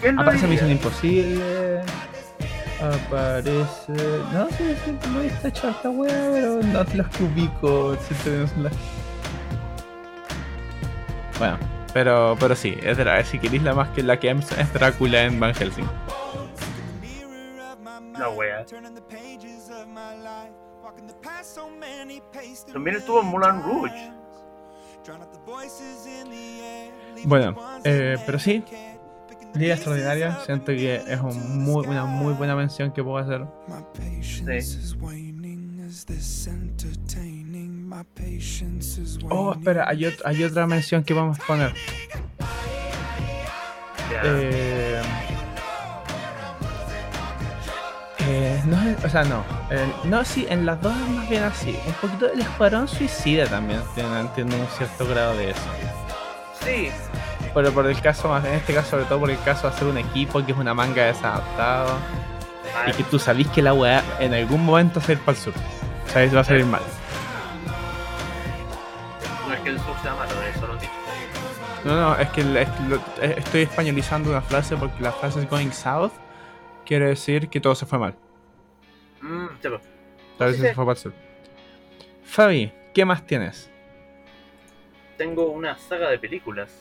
¿Quién lo Aparece? Misión Imposible. Aparece. No sé si lo he hecho esta wea, pero no los que ubico. siento que no son las- Bueno, pero, pero sí, es Drá- si queréis la más que la que es Drácula en Van Helsing. La wea. También estuvo en Moulin Rouge. Bueno, eh, pero sí, Liga Extraordinaria, siento que es un muy, una muy buena mención que puedo hacer. Oh, espera, hay, ot- hay otra mención que vamos a poner. Ya. Eh, eh, no, es- o sea, no. eh, no, sí, en las dos es más bien así. Un poquito del Escuadrón Suicida también tiene, un cierto grado de eso. Sí, Pero por el caso, en este caso, sobre todo por el caso de hacer un equipo que es una manga desadaptado y que tú sabís que la weá en algún momento va a ir para el sur. Sabes, va a salir mal. no es que el sur sea malo, eso lo dicho. No, no, es que, el- es que lo- eh, estoy españolizando una frase porque la frase going south quiere decir que todo se fue mal. Mm. Tal vez Sí, se sí. fue para el sur. Fabi, ¿qué más tienes? Tengo una saga de películas.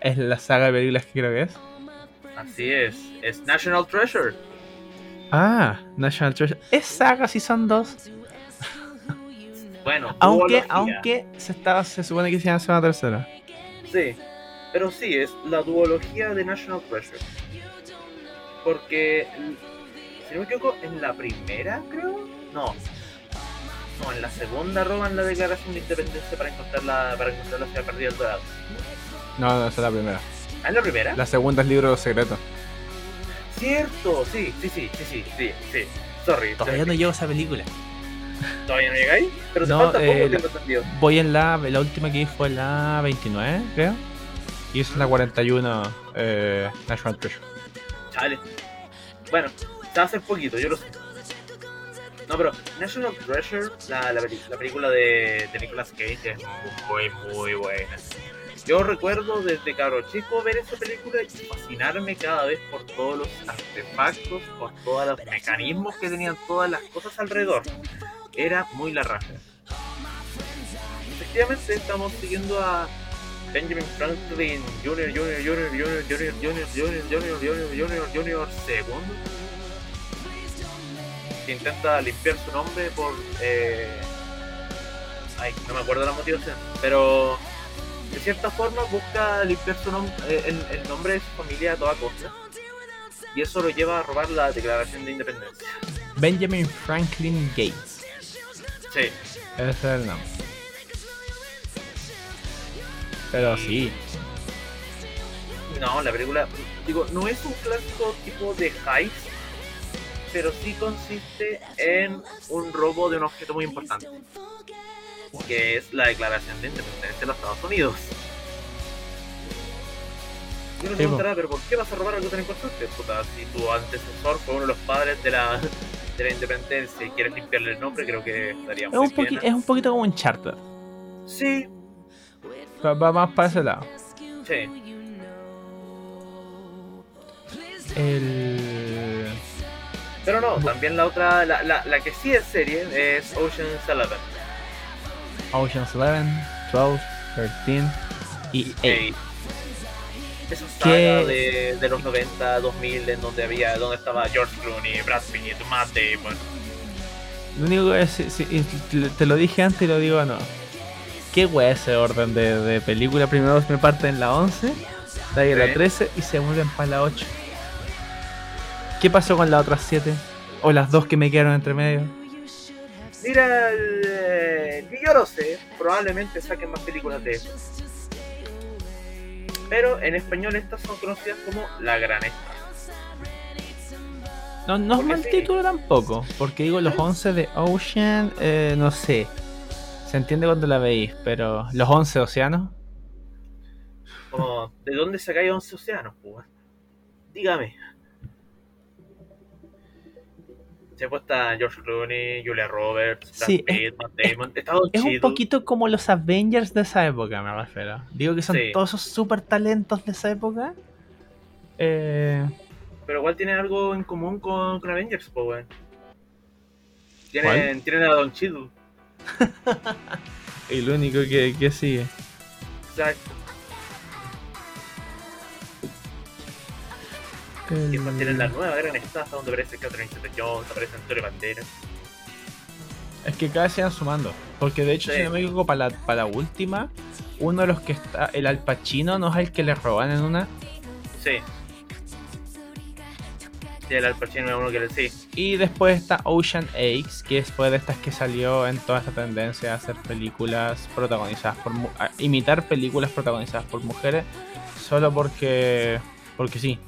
Es la saga de películas que creo que es. Así es, es National Treasure. Ah, National Treasure. Es saga si son dos. Bueno, Aunque, aunque se estaba, se supone que se llama una tercera. Sí, pero sí, es la duología de National Treasure. Porque, si no me equivoco, en la primera, creo. No. no, en la segunda roban la declaración de independencia para encontrar la, para encontrar la ciudad perdida del Dorado. No, no, esa es la primera. ¿Ah, es la primera? La segunda es libro secreto. Cierto, sí, sí, sí, sí, sí, sí, sí. Sorry. Todavía no llego a esa película. ¿Todavía no llegáis? Pero te No, falta poco, eh, tengo entendido. Voy en la. La última que vi fue la 29, creo. Y esa es la 41 eh, National Treasure. Bueno, te hace poquito, yo lo sé. No, pero National Treasure, la, la, película de, de Nicolas Cage es muy, muy buena. Yo recuerdo desde cabro chico ver esa película y fascinarme cada vez por todos los artefactos, por todos los mecanismos que tenían todas las cosas alrededor. Era muy la. Efectivamente estamos siguiendo a Benjamin Franklin Jr. Jr. Jr. Jr. Jr. Jr. Jr. Jr. Jr. Jr. Jr. segundo que intenta limpiar su nombre por eh... ay no me acuerdo la motivación pero de cierta forma busca limpiar su nombre el, el nombre de su familia a toda costa y eso lo lleva a robar la declaración de independencia Benjamin Franklin Gates. sí Ese es el nombre. Pero sí. No, la película, digo, no es un clásico tipo de heist, pero sí consiste en un robo de un objeto muy importante, que es la declaración de independencia de los Estados Unidos. Y uno se preguntará, pero ¿por qué vas a robar algo tan importante? Puta, si tu antecesor fue uno de los padres de la, de la independencia y quieres limpiarle el nombre, creo que estaría Es muy un, bien. es un poquito como un charter. Sí, Va, va más para ese lado. sí. El. Pero no, también la otra, la, la, la que sí es serie es Ocean's Eleven. Ocean's 11, 12, 13 y 8. Ey, Esa saga de, de los 90, 2000, en donde había, donde estaba George Clooney, Brad Pitt, Matt Damon. Lo único que es, y te lo dije antes y lo digo no. ¿Qué wea ese orden de, de película? Primero me parten en la 11, de ahí en la Sí. 13 y se vuelven para la 8. ¿Qué pasó con las otras 7? O las dos que me quedaron entre medio. Mira, ni yo lo sé, probablemente saquen más películas de eso. Pero en español estas son conocidas como La Gran. No, no es mal sí. título tampoco, porque digo los 11 de Ocean, eh, no sé. Se entiende cuando la veis, pero los 11 océanos. ¿de dónde sacáis 11 océanos, pues? Dígame. Se puesta George Clooney, Julia Roberts, Sí, es- Pitt, Matt Damon. Es un poquito como los Avengers de esa época, me refiero. Digo que son Sí. todos esos super talentos de esa época. Eh, Pero igual tienen algo en común con, con Avengers, pues. Tienen, tienen a Don Cheadle. y lo único que, que sigue. Exacto. Después tienen la nueva gran estafa donde aparece Catherine Zeta-Jones, aparece Antonio Banderas. Es que cada vez se van sumando. Porque de hecho, Sí. si no me equivoco, para la, para la última, uno de los que está, el Al Pacino, ¿no es el que le roban en una? Sí. Uno que le sí. Y después está Ocean X, que fue de estas que salió en toda esta tendencia a hacer películas protagonizadas por a imitar películas protagonizadas por mujeres solo porque porque sí.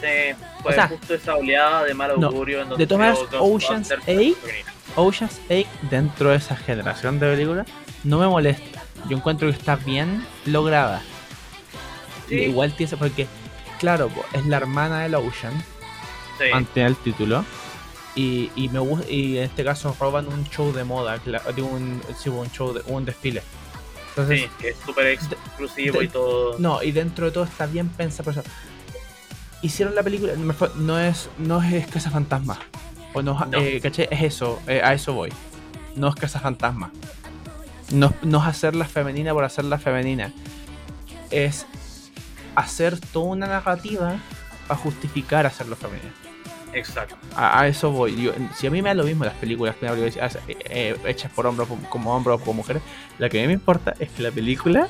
Sí, fue O sea, justo esa oleada de mal no, augurio en donde de todas Ocean's Ghostbusters Eight- femenina. Ocean's 8 dentro de esa generación de películas no me molesta. Yo encuentro que está bien lograda. Sí. Igual tiene porque claro, es la hermana del Ocean, Sí, mantiene el título. Y, y me y en este caso roban un show de moda, digo un, sí, un show de un desfile. Entonces, sí, que es súper exclusivo de- y todo. no, y dentro de todo está bien pensado. eso. Hicieron la película, no es, no es Casa Fantasma. O no, No. eh, ¿cachai? Es eso, eh, a eso voy. No es Casa Fantasma. No, no es hacerla femenina por hacerla femenina. Es hacer toda una narrativa para justificar hacerlo femenino. Exacto. A, a eso voy. Si a mí me da lo mismo las películas que eh, eh, hechas por hombres como hombres o como mujeres, lo que a mí me importa es que la película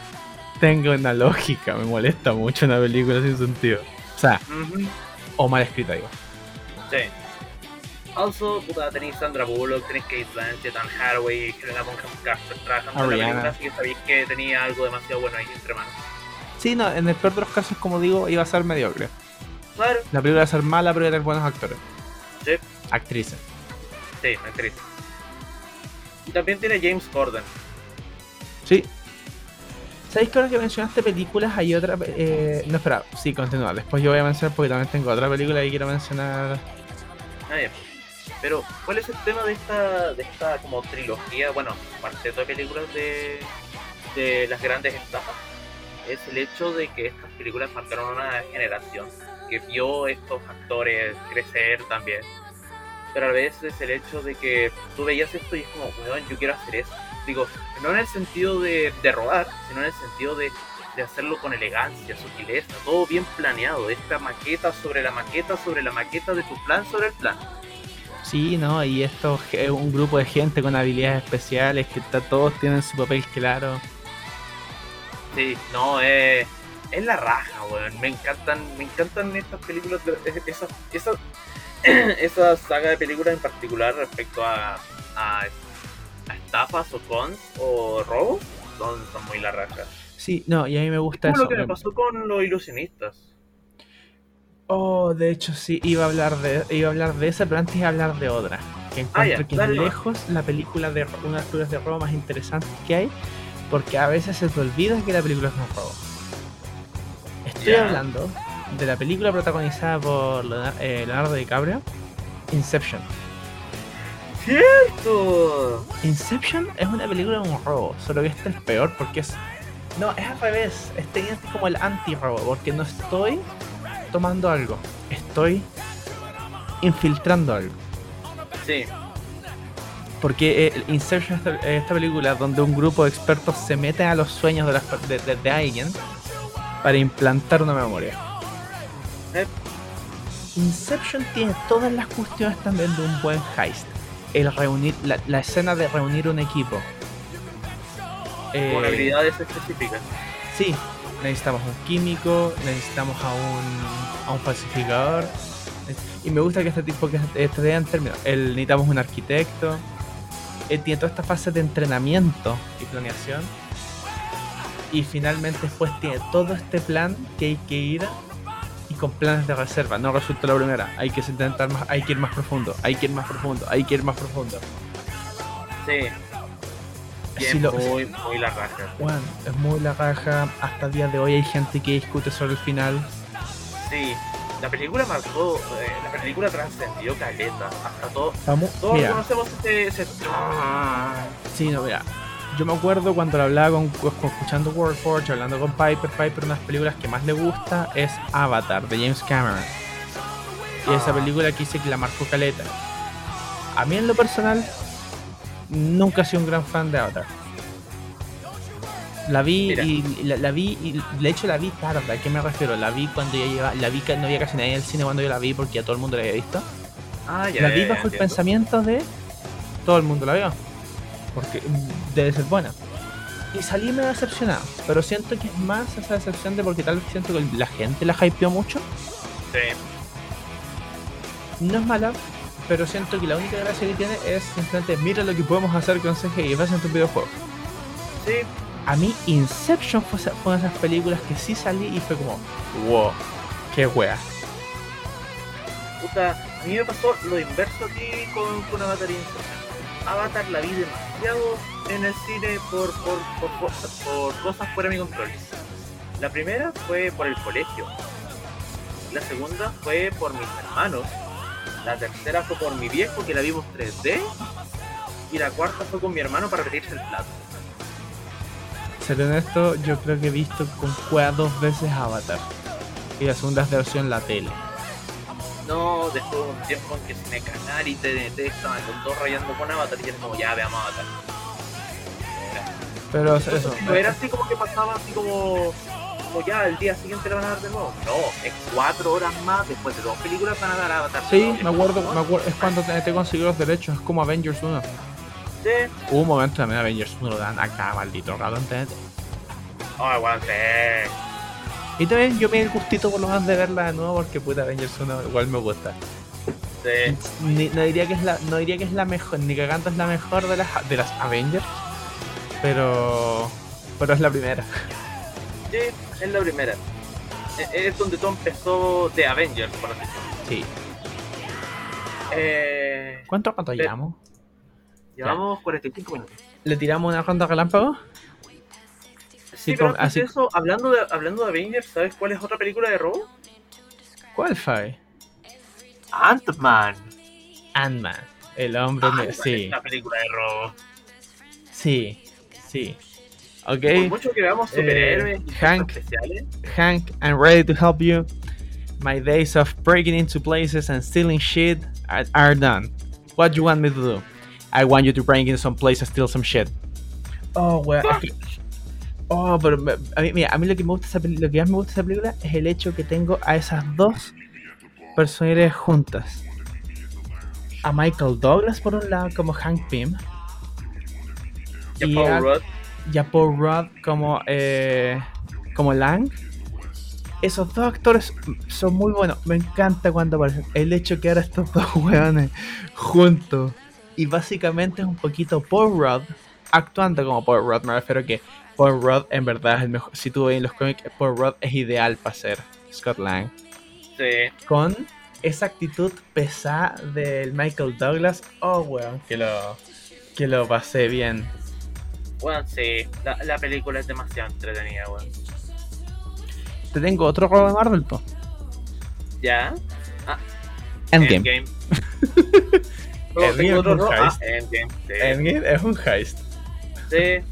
tenga una lógica. Me molesta mucho una película sin sentido. O sea, o mal escrita, digo. Sí. Also, puta, tenéis Sandra Bullock, tenéis Kate Blanchett, Anne Hathaway, Helena Bonham Carter trabajando en la película, así que sabéis que tenía algo demasiado bueno ahí entre manos. Sí, no, en el peor de los casos, como digo, iba a ser mediocre. Claro, La película iba a ser mala, pero iba a tener buenos actores. sí, Actrices. sí, actriz. Y también tiene James Corden. Sí. ¿Sabéis que ahora que mencionaste películas hay otra... Eh, no, espera, sí, continúa. Después yo voy a mencionar porque también tengo otra película que quiero mencionar. Ah, ya. Pero, ¿cuál es el tema de esta, de esta como trilogía? Bueno, cuarteto de películas de, de las grandes estafas. Es el hecho de que estas películas marcaron una generación que vio estos actores crecer también. Pero a la vez es el hecho de que tú veías esto y es como, weón, yo quiero hacer eso. Digo, no en el sentido de, de robar, sino en el sentido de, de hacerlo con elegancia, sutileza, todo bien planeado. Esta maqueta sobre la maqueta sobre la maqueta de tu plan sobre el plan. Sí, ¿no? Y esto es un grupo de gente con habilidades especiales que está, todos tienen su papel claro. Sí, no, es, es la raja, weón. Me encantan, me encantan estas películas, esas, esas, esa saga de películas en particular respecto a, a, a estafas o cons o robos, son, son muy la raja. Sí, no, y a mí me gusta Como eso. lo que me pasó con los ilusionistas. Oh, de hecho sí, iba a hablar de iba a hablar de esa, pero antes iba a hablar de otra. Que encuentro Ah, que es lejos la película de una de las películas de robo más interesantes que hay, porque a veces se te olvida que la película es un robo. Estoy hablando de la película protagonizada por Leonardo, eh, Leonardo DiCaprio, Inception. ¡Cierto! Inception es una película de un robo, solo que este es peor porque es. No, es al revés. Este es como el anti-robo, porque no estoy tomando algo, estoy infiltrando algo. Sí, Porque eh, Inception es esta, esta película donde un grupo de expertos se mete a los sueños de, las de- de alguien para implantar una memoria. Eh. Inception tiene todas las cuestiones también de un buen heist. El reunir, la, la escena de reunir un equipo. Eh, con habilidades específicas. Sí, necesitamos un químico, necesitamos a un, a un falsificador. Y me gusta que este tipo que este día en términos. El, necesitamos un arquitecto. Él tiene toda esta fase de entrenamiento y planeación. Y finalmente después tiene todo este plan que hay que ir y con planes de reserva. No resulta la primera. Hay que intentar más, hay que ir más profundo, hay que ir más profundo, hay que ir más profundo. Sí. Sí, lo- muy, muy la raja. Bueno, es muy la raja. Hasta el día de hoy hay gente que discute sobre el final. Sí, la película marcó, eh, la película trascendió caleta, hasta todo, Vamos, todos mira. conocemos ese, ese... Sí, no, mira. Yo me acuerdo cuando lo hablaba con, escuchando World Forge, hablando con Piper. Piper, una de las películas que más le gusta es Avatar de James Cameron. Y esa Ah. película que dice que la marcó caleta. A mí, en lo personal, nunca he sido un gran fan de Avatar. La vi Mira. y la, la vi y de hecho la vi tarde, ¿a qué me refiero? La vi cuando ya lleva, la vi que no había casi nadie en el cine cuando yo la vi porque ya todo el mundo la había visto. Ah, ya, la vi ya, bajo el pensamiento de todo el mundo la vio. Porque debe ser buena. Y salí medio decepcionado. Pero siento que es más esa decepción de porque tal vez siento que la gente la hypeó mucho. Sí, No es mala, pero siento que la única gracia que tiene es simplemente mira lo que podemos hacer con CGI vas en tu videojuego. sí, A mí Inception fue una de esas películas que sí salí y fue como, wow, qué wea. puta, a mí me pasó lo inverso aquí con, con Avatar Inception. Avatar la vi demasiado en el cine por, por, por, por cosas fuera de mi control. La primera fue por el colegio. La segunda fue por mis hermanos. La tercera fue por mi viejo que la vimos 3D. Y la cuarta fue con mi hermano para pedirse el plato. Ser honesto, yo creo que he visto con cueva dos veces Avatar. Y la segunda versión la tele. No, después de un tiempo en que Cine Canal y TNT estaban los dos rayando con Avatar y era como, ya veamos Avatar. Pero eso, No era así como que pasaba así como, como ya el día siguiente le van a dar de nuevo. No, es cuatro horas más después de dos películas van a dar Avatar. Sí, me acuerdo, me acuerdo, es cuando TNT consiguió los derechos, es como Avengers 1. Sí. Hubo un momento también Avengers 1 lo dan acá, maldito rato en TNT. Oh, sí. Y también yo me di el gustito por lo menos de verla de nuevo porque puta Avengers 1 igual me gusta. Sí. Ni- no diría que es la, no diría que es la mejor, ni cagando es la mejor de las de las Avengers, pero pero es la primera. Sí, es la primera. E- Es donde todo empezó de Avengers, por así decirlo. Sí. Eh, ¿Cuánto cuánto Pero- llevamos? llevamos 45 minutos. ¿Le tiramos una ronda relámpago? Sí, Sí, pero antes de así- eso, hablando de, hablando de Avengers, ¿sabes cuál es otra película de robo? ¿Cuál fue? Ant-Man. Ant-Man. El hombre. me- Ant-Man sí, es una película de robo. sí, sí. Ok. Por mucho que veamos superhéroes Eh, y Hank. especiales, Hank, I'm ready to help you. My days of breaking into places and stealing shit are, are done. What you want me to do? I want you to break into some place and steal some shit. Oh, que- Oh, pero a mí, mira, a mí lo que me gusta esa lo que más me gusta de esa película es el hecho que tengo a esas dos personalidades juntas. A Michael Douglas por un lado como Hank Pym y Paul a- Rudd, y a Paul Rudd como, eh, como Lang. Esos dos actores son muy buenos. Me encanta cuando aparecen. El hecho que ahora estos dos weones juntos. Y básicamente es un poquito Paul Rudd actuando como Paul Rudd. Me refiero a que Paul Rudd en verdad es el mejor. Si tú ves en los cómics, Paul Rudd es ideal para ser Scott Lang. sí. Con esa actitud pesada del Michael Douglas. Oh, weón, que lo, que lo pasé bien. Bueno, sí, la, la película es demasiado entretenida, weón. Te tengo otro juego de Marvel, po. ¿Ya? Endgame. Endgame. Endgame otro es un heist. Ah, Endgame, sí. Endgame es un heist. Sí,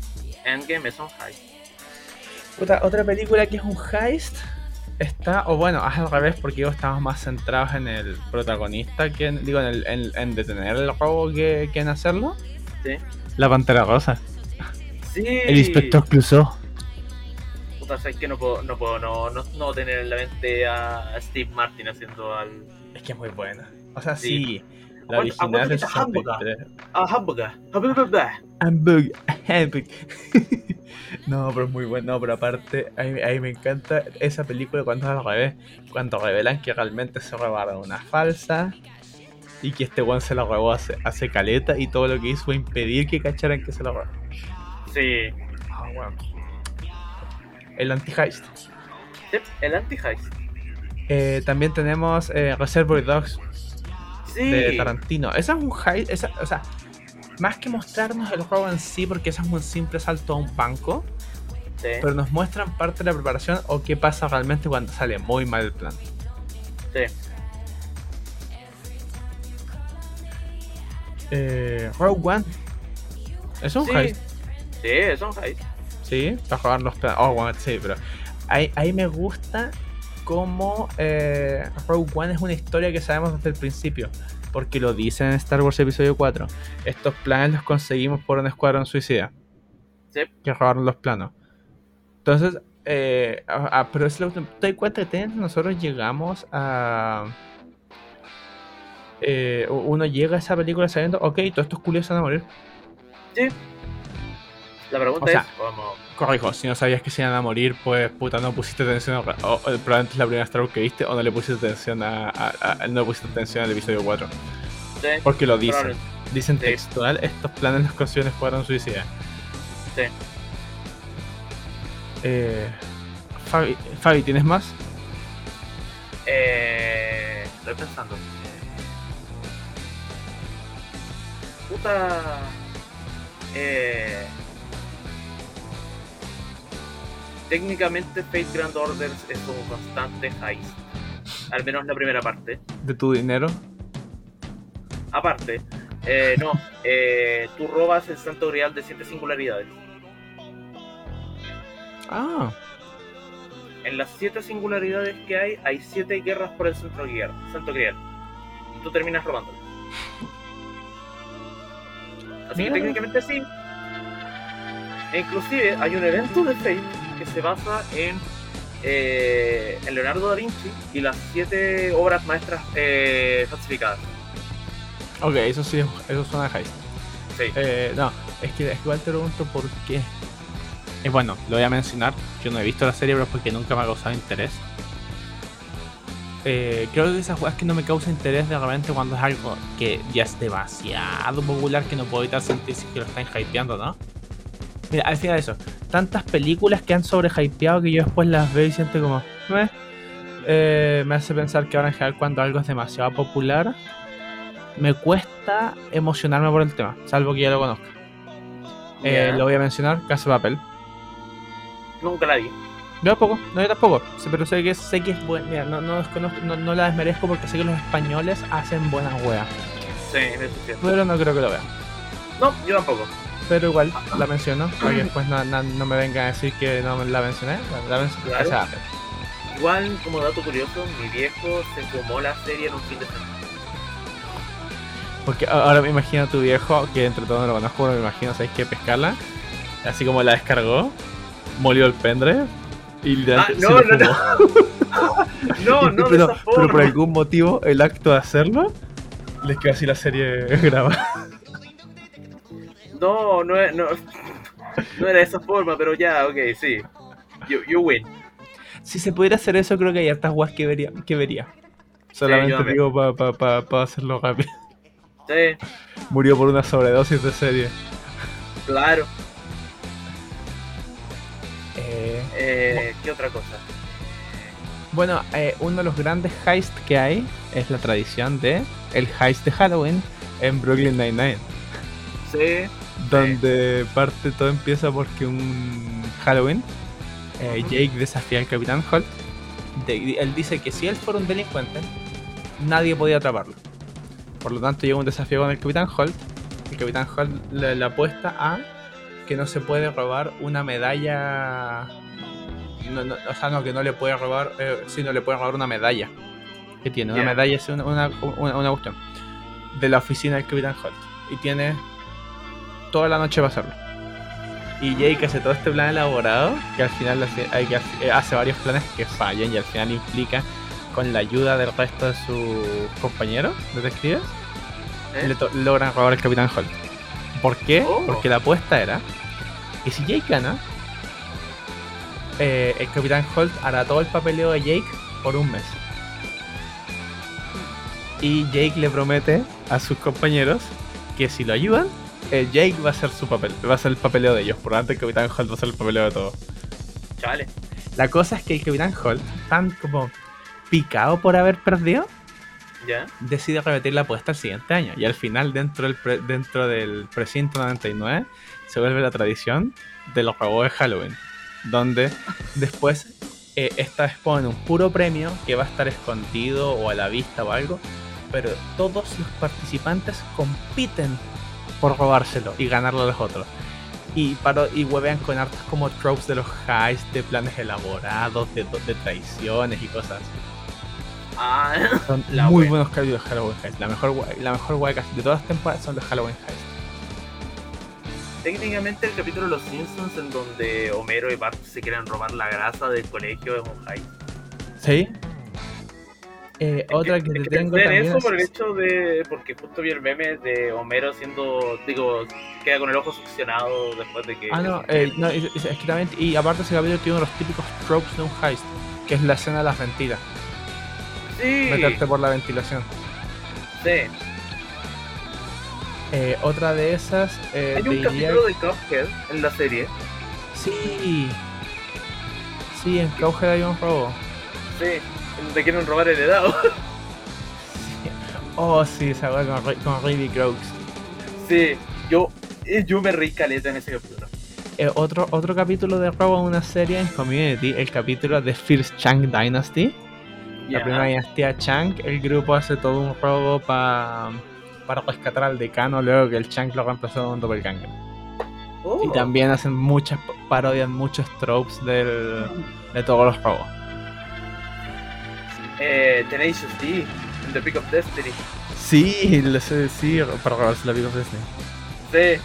Endgame es un heist. Puta, otra película que es un heist está, o bueno, es al revés porque yo estamos más centrados en el protagonista que en, digo, en, el- en- en detener el robo que, que en hacerlo. Sí. La Pantera Rosa. Sí. El inspector Clouseau. Puta, sabes que no puedo, no puedo no, no, no tener en la mente a Steve Martin haciendo al. Es que es muy buena. O sea, Sí. sí. La original aguanta hamburger. 63. a Hamburger. Hamburger. Hamburg, Hamburg. no, pero es muy bueno. No, pero aparte, a mí, a mí me encanta esa película cuando es al revés. Cuando revelan que realmente se robaron una falsa y que este one se la robó hace, hace caleta y todo lo que hizo fue impedir que cacharan que se la robó. Sí. Ah, bueno. El anti-heist. Sí, El anti-heist. Eh, también tenemos eh, Reservoir Dogs Sí. de Tarantino. Esa es un heist. Esa, o sea, más que mostrarnos el juego en sí, porque ese es un simple salto a un banco. Sí. pero nos muestran parte de la preparación o qué pasa realmente cuando sale muy mal el plan. Sí. Eh, Rogue One. Es un Sí. heist, Sí, es un heist. sí, para jugar los planes. Oh, bueno, sí, pero ahí, ahí me gusta cómo eh, Rogue One es una historia que sabemos desde el principio. Porque lo dice en Star Wars Episodio 4. Estos planes los conseguimos por un escuadrón suicida. Sí. Que robaron los planos. Entonces, eh, a- a- pero es lo, te cuenta que nosotros llegamos a. eh, uno llega a esa película sabiendo, ok, todos estos culios se van a morir. La pregunta O sea, es, vamos, Corrijo, si no sabías que se iban a morir, pues puta, no pusiste atención. a- O, probablemente es la primera Star Wars que viste, o no le pusiste atención a, a- a- no le pusiste atención al episodio 4. sí, Porque lo dicen. probable- Dicen Sí. textual, estos planes los consiguieron escuadrón suicida. Sí. Eh, Fabi, Fabi, ¿tienes más? Eh, estoy pensando. Puta. Eh, técnicamente Fate Grand Orders es un constante heist. Al menos la primera parte. De tu dinero. Aparte, eh, no, eh, tú robas el santo grial de siete singularidades. Ah, En las siete singularidades que hay, hay siete guerras por el santo grial. Santo grial. Y tú terminas robándolo. Así Mira. que técnicamente sí. E inclusive hay un evento de Fate que se basa en, eh, en Leonardo da Vinci y las siete obras maestras eh, falsificadas. ok, eso sí, eso suena heist. Sí. Eh, no, es que, es que igual te pregunto por qué. Eh, bueno, lo voy a mencionar. Yo no he visto la serie, pero es porque nunca me ha causado interés. eh, creo que esas weas que no me causa interés de repente cuando es algo que ya es demasiado popular que no puedo evitar sentir si que lo están hypeando, ¿no? Mira, al final eso, tantas películas que han sobrehypeado que yo después las veo y siento como. Eh, me hace pensar que ahora en general cuando algo es demasiado popular, me cuesta emocionarme por el tema, salvo que ya lo conozca. Eh, lo voy a mencionar, Casa de Papel. Nunca la vi. Yo tampoco, no yo tampoco. Pero sé que, sé que es buena. Mira, no, no, desconozco- no, no la desmerezco porque sé que los españoles hacen buenas weas. Sí, eso es cierto. Pero no creo que lo vean. No, yo tampoco. Pero igual la menciono para que después no, no- no me vengan a decir que no la mencioné. La, la mencioné. Claro. Igual, como dato curioso, mi viejo se tomó la serie en un fin de semana. Porque ahora me imagino a tu viejo, que entre todos no lo conozco, me imagino, ¿sabes qué? Pescarla. Así como la descargó, molió el pendrive y literalmente Ah, se no, lo no. No, no, de pero, pero por algún motivo el acto de hacerlo les quedó así la serie grabada. No, no, no, no era de esa forma, pero ya, ok, sí. You, you win. Si se pudiera hacer eso, creo que hay hartas guas que vería. Que vería. Solamente digo para pa, pa, pa hacerlo rápido. Sí, Murió por una sobredosis de serie. claro. Eh, Eh, ¿Qué otra cosa? bueno, eh, uno de los grandes heists que hay es la tradición de el heist de Halloween en Brooklyn Nine-Nine. Sí, Donde parte todo empieza porque un Halloween, eh. Jake desafía al Capitán Holt. De- él dice que si él fuera un delincuente, nadie podía atraparlo. Por lo tanto, llega un desafío con el Capitán Holt. El Capitán Holt le, le apuesta a que no se puede robar una medalla. no, no, o sea, no, que no le puede robar. Eh, sí, no le puede robar una medalla. Que tiene, una medalla es una, una, una, una cuestión. De la oficina del Capitán Holt. Y tiene toda la noche para hacerlo. Y Jake hace todo este plan elaborado, que al final hace, hay que hace, eh, hace varios planes que fallan y al final implica con la ayuda del resto de sus compañeros detectives, ¿eh? le to- logran robar al Capitán Holt. ¿Por qué? Oh. Porque la apuesta era que si Jake gana, eh, el Capitán Holt hará todo el papeleo de Jake por un mes. Y Jake le promete a sus compañeros que si lo ayudan, eh, Jake va a hacer su papel, va a hacer el papeleo de ellos. Por lo tanto, el Capitán Holt va a hacer el papeleo de todo. Chale. La cosa es que el Capitán Holt, tan como picado por haber perdido, ¿Ya? decide repetir la apuesta el siguiente año. Y al final, dentro del, pre- dentro del precinto 99, se vuelve la tradición de los robos de Halloween. Donde después, eh, esta vez ponen un puro premio que va a estar escondido o a la vista o algo. Pero todos los participantes compiten por robárselo y ganarlo a los otros. Y, paro, y huevean con hartas como tropes de los highs, de planes elaborados, de, de traiciones y cosas. Ah, Son La muy wea. buenos capítulos de Halloween Heist. La mejor la mejor wea casi de todas las temporadas son los Halloween Heist. técnicamente el capítulo de Los Simpsons en donde Homero y Bart se quieren robar la grasa del colegio es un high. ¿Sí? Eh, otra que, Es te que tengo también eso es- por el hecho de. Porque justo vi el meme de Homero siendo. Digo, queda con el ojo succionado después de que. Ah, no, eh, no es, que también, y aparte ese capítulo tiene uno de los típicos tropes de un heist, que es la escena de las ventilas, Sí, meterte por la ventilación. sí. Eh, otra de esas, eh, Hay un capítulo de Cuphead en la serie. Sí, sí, en Cowhead hay un robo. Sí, donde quieren robar el helado. Oh, sí, esa wea con, con Raby Crooks. Sí, yo, eh, yo me reí caleta en ese capítulo. Eh, otro, otro capítulo de robo en una serie en Community, el capítulo de First Chang Dynasty. La primera dinastía Chang, el grupo hace todo un robo pa- para rescatar al decano luego que el Chang lo reemplazó con un doppelganger. Oh, Y también hacen muchas parodias, muchos tropes del, de todos los robos. Eh, Tenacious D, en The Pick of Destiny. Sí, le sé sí, para robarse la vida de Disney. Sí.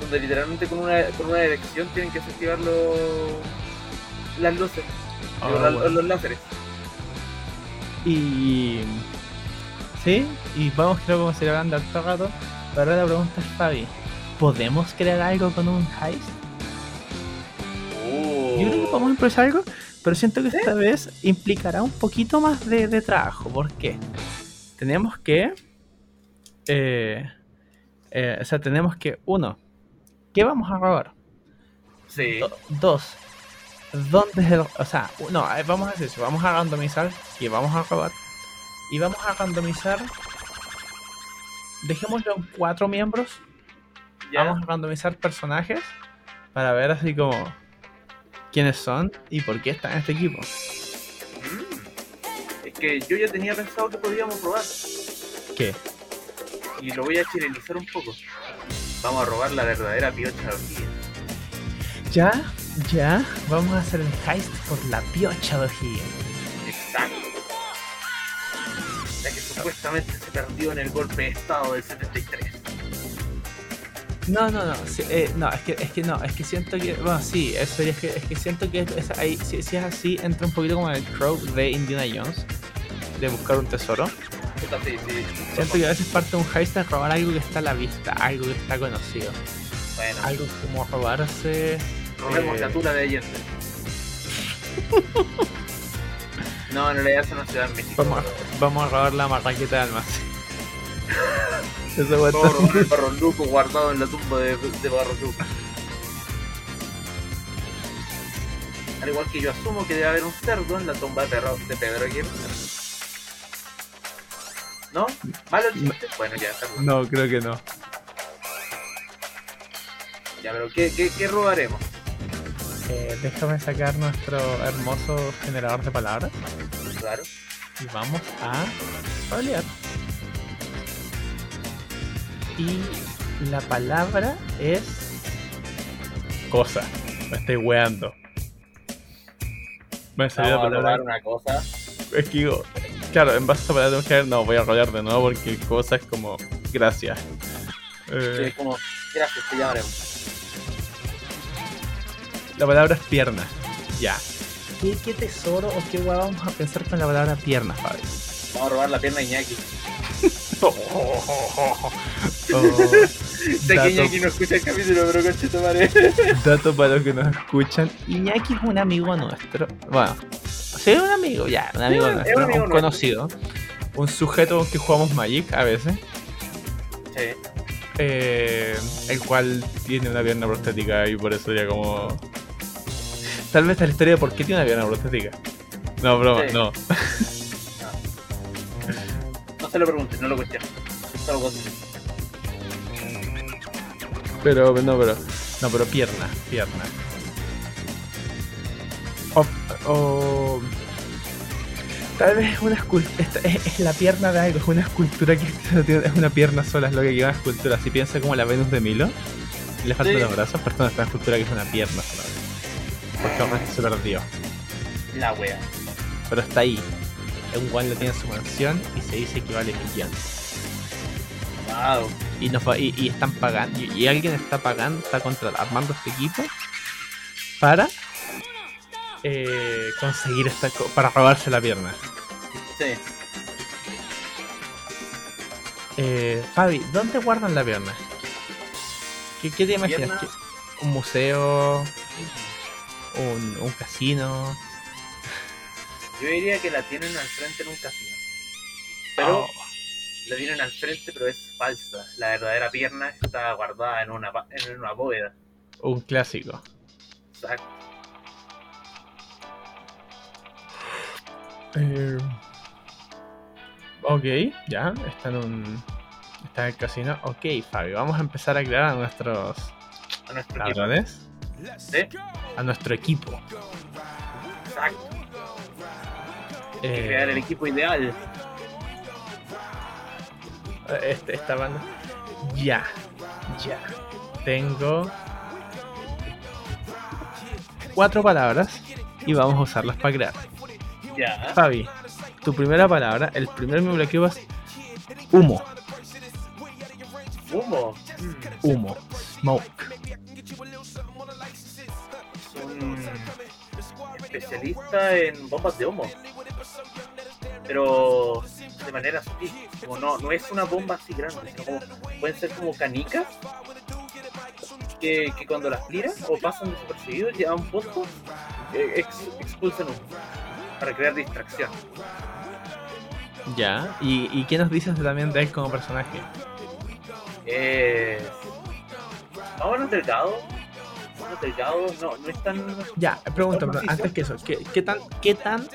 Donde literalmente con una, con una dirección tienen que desactivar los, las luces, digo, Ah, bueno. los láseres. Y. Sí, y vamos, creo que vamos a ir hablando harto rato. Pero ahora la pregunta es, Fabi: ¿podemos crear algo con un heist? Yo creo que podemos improvisar algo, Pero siento que esta vez implicará un poquito más de, de trabajo. ¿Por qué? Tenemos que. eh, eh, o sea, tenemos que. Uno, ¿qué vamos a robar? Sí. Do- dos, ¿dónde es el.? O sea, no, eh, vamos a hacer eso. Vamos a randomizar que vamos a robar. Y vamos a randomizar. Dejémoslo en cuatro miembros. Vamos a randomizar personajes para ver así como quiénes son y por qué están en este equipo. Mm. Es que yo ya tenía pensado que podíamos robar. ¿Qué? Y lo voy a chilenizar un poco. Vamos a robar la verdadera piocha de orquídea. Ya, ya, vamos a hacer el heist por la piocha de O'Higgins. Exacto. La que supuestamente se perdió en el golpe de estado del 73. No, no, no, sí, eh, no, es que, es que no, es que siento que, bueno, sí, eso es que, es que siento que es, ahí, si, si es así, entra un poquito como en el trope de Indiana Jones, de buscar un tesoro. Puta, sí, sí. Siento que a veces parte de un heist es robar algo que está a la vista, algo que está conocido, Bueno, algo como robarse... robemos eh, la tula de Allende. No, en realidad eso no se da en México. Vamos a, vamos a robar la marraqueta de almacén. Eso va a Vamos a estar- robar el barro luco guardado en la tumba de, de barro luco. Al igual que yo asumo que debe haber un cerdo en la tumba de, Pedro, de Pedro Aguirre. ¿No? ¿Malo el chiste? Bueno, ya, está. No, creo que no. Ya, pero ¿qué, qué, qué robaremos? Eh, déjame sacar nuestro hermoso generador de palabras Claro. y vamos a rolear. Y la palabra es. Cosa. Me estoy weando. Me salió la Vamos a palabra. robar una cosa. Es que digo, claro, en base a esa palabra tengo que ver, no, voy a rolear de nuevo porque cosa es como. Gracias. Eh, Sí, es como, gracias, te llamaremos. La palabra es pierna. Ya. ¿Qué, qué tesoro o qué guay vamos a pensar con la palabra pierna, Fabi? Vamos a robar la pierna de Iñaki. Oh, Sé que dato, Iñaki no escucha el capítulo, pero conche tu madre. dato para los que nos escuchan. Iñaki es un amigo nuestro. Bueno, sí, un amigo, ya, un amigo es nuestro, un, amigo nuestro. conocido. Un sujeto con que jugamos Magic a veces. Sí. eh, el cual tiene una pierna prostética y por eso ya como. Tal vez esta es la historia de por qué tiene una pierna prostética. No, broma, Sí. no. No se lo preguntes, no lo cuestiones. Solo conste. Pero, no, pero. No, pero pierna, pierna. O. o- tal vez es una escultura. Es, es la pierna de algo, es una escultura que es una pierna sola, es lo que lleva una escultura. Si piensa como la Venus de Milo, le faltan Sí. los brazos, pero esta es una escultura que es una pierna sola. Porque el resto se perdió. La wea. Pero está ahí. Un guan lo tiene en su mansión y se dice que vale millones. Wow. y, nos va- y, y están pagando y, y alguien está pagando está contra, armando este equipo para eh, conseguir esta para robarse la pierna Sí. eh, Fabi ¿dónde guardan la pierna? ¿qué, qué te imaginas? Pierna. ¿Qué- ¿un museo? Un, un casino? Yo diría que la tienen al frente en un casino. Pero Oh, la tienen al frente, pero es falsa. La verdadera pierna está guardada en una, en una bóveda. un clásico Exacto. Eh, ok, ya, está en un. Está en el casino. Ok, Fabi, vamos a empezar a crear a nuestros A nuestro ladrones. Sí. A nuestro equipo. Exacto. Hay que Eh, crear el equipo ideal. este, esta banda. Ya, ya. Tengo cuatro palabras y vamos a usarlas para crear. Ya. Fabi, tu primera palabra, el primer me bloqueo es humo. Humo. Mm, Humo. Smoke. Un especialista en bombas de humo. Pero de manera sutil. Como no, no es una bomba así grande, sino como pueden ser como canicas que, que cuando las tiras o pasan desapercibidos llega a un punto eh, ex- expulsan humo para crear distracción. Ya. ¿Y, y qué nos dices también de él como personaje? Es más o menos delgado. No, no es tan. Ya, pregunta, antes que eso, ¿qué, qué tan, qué tan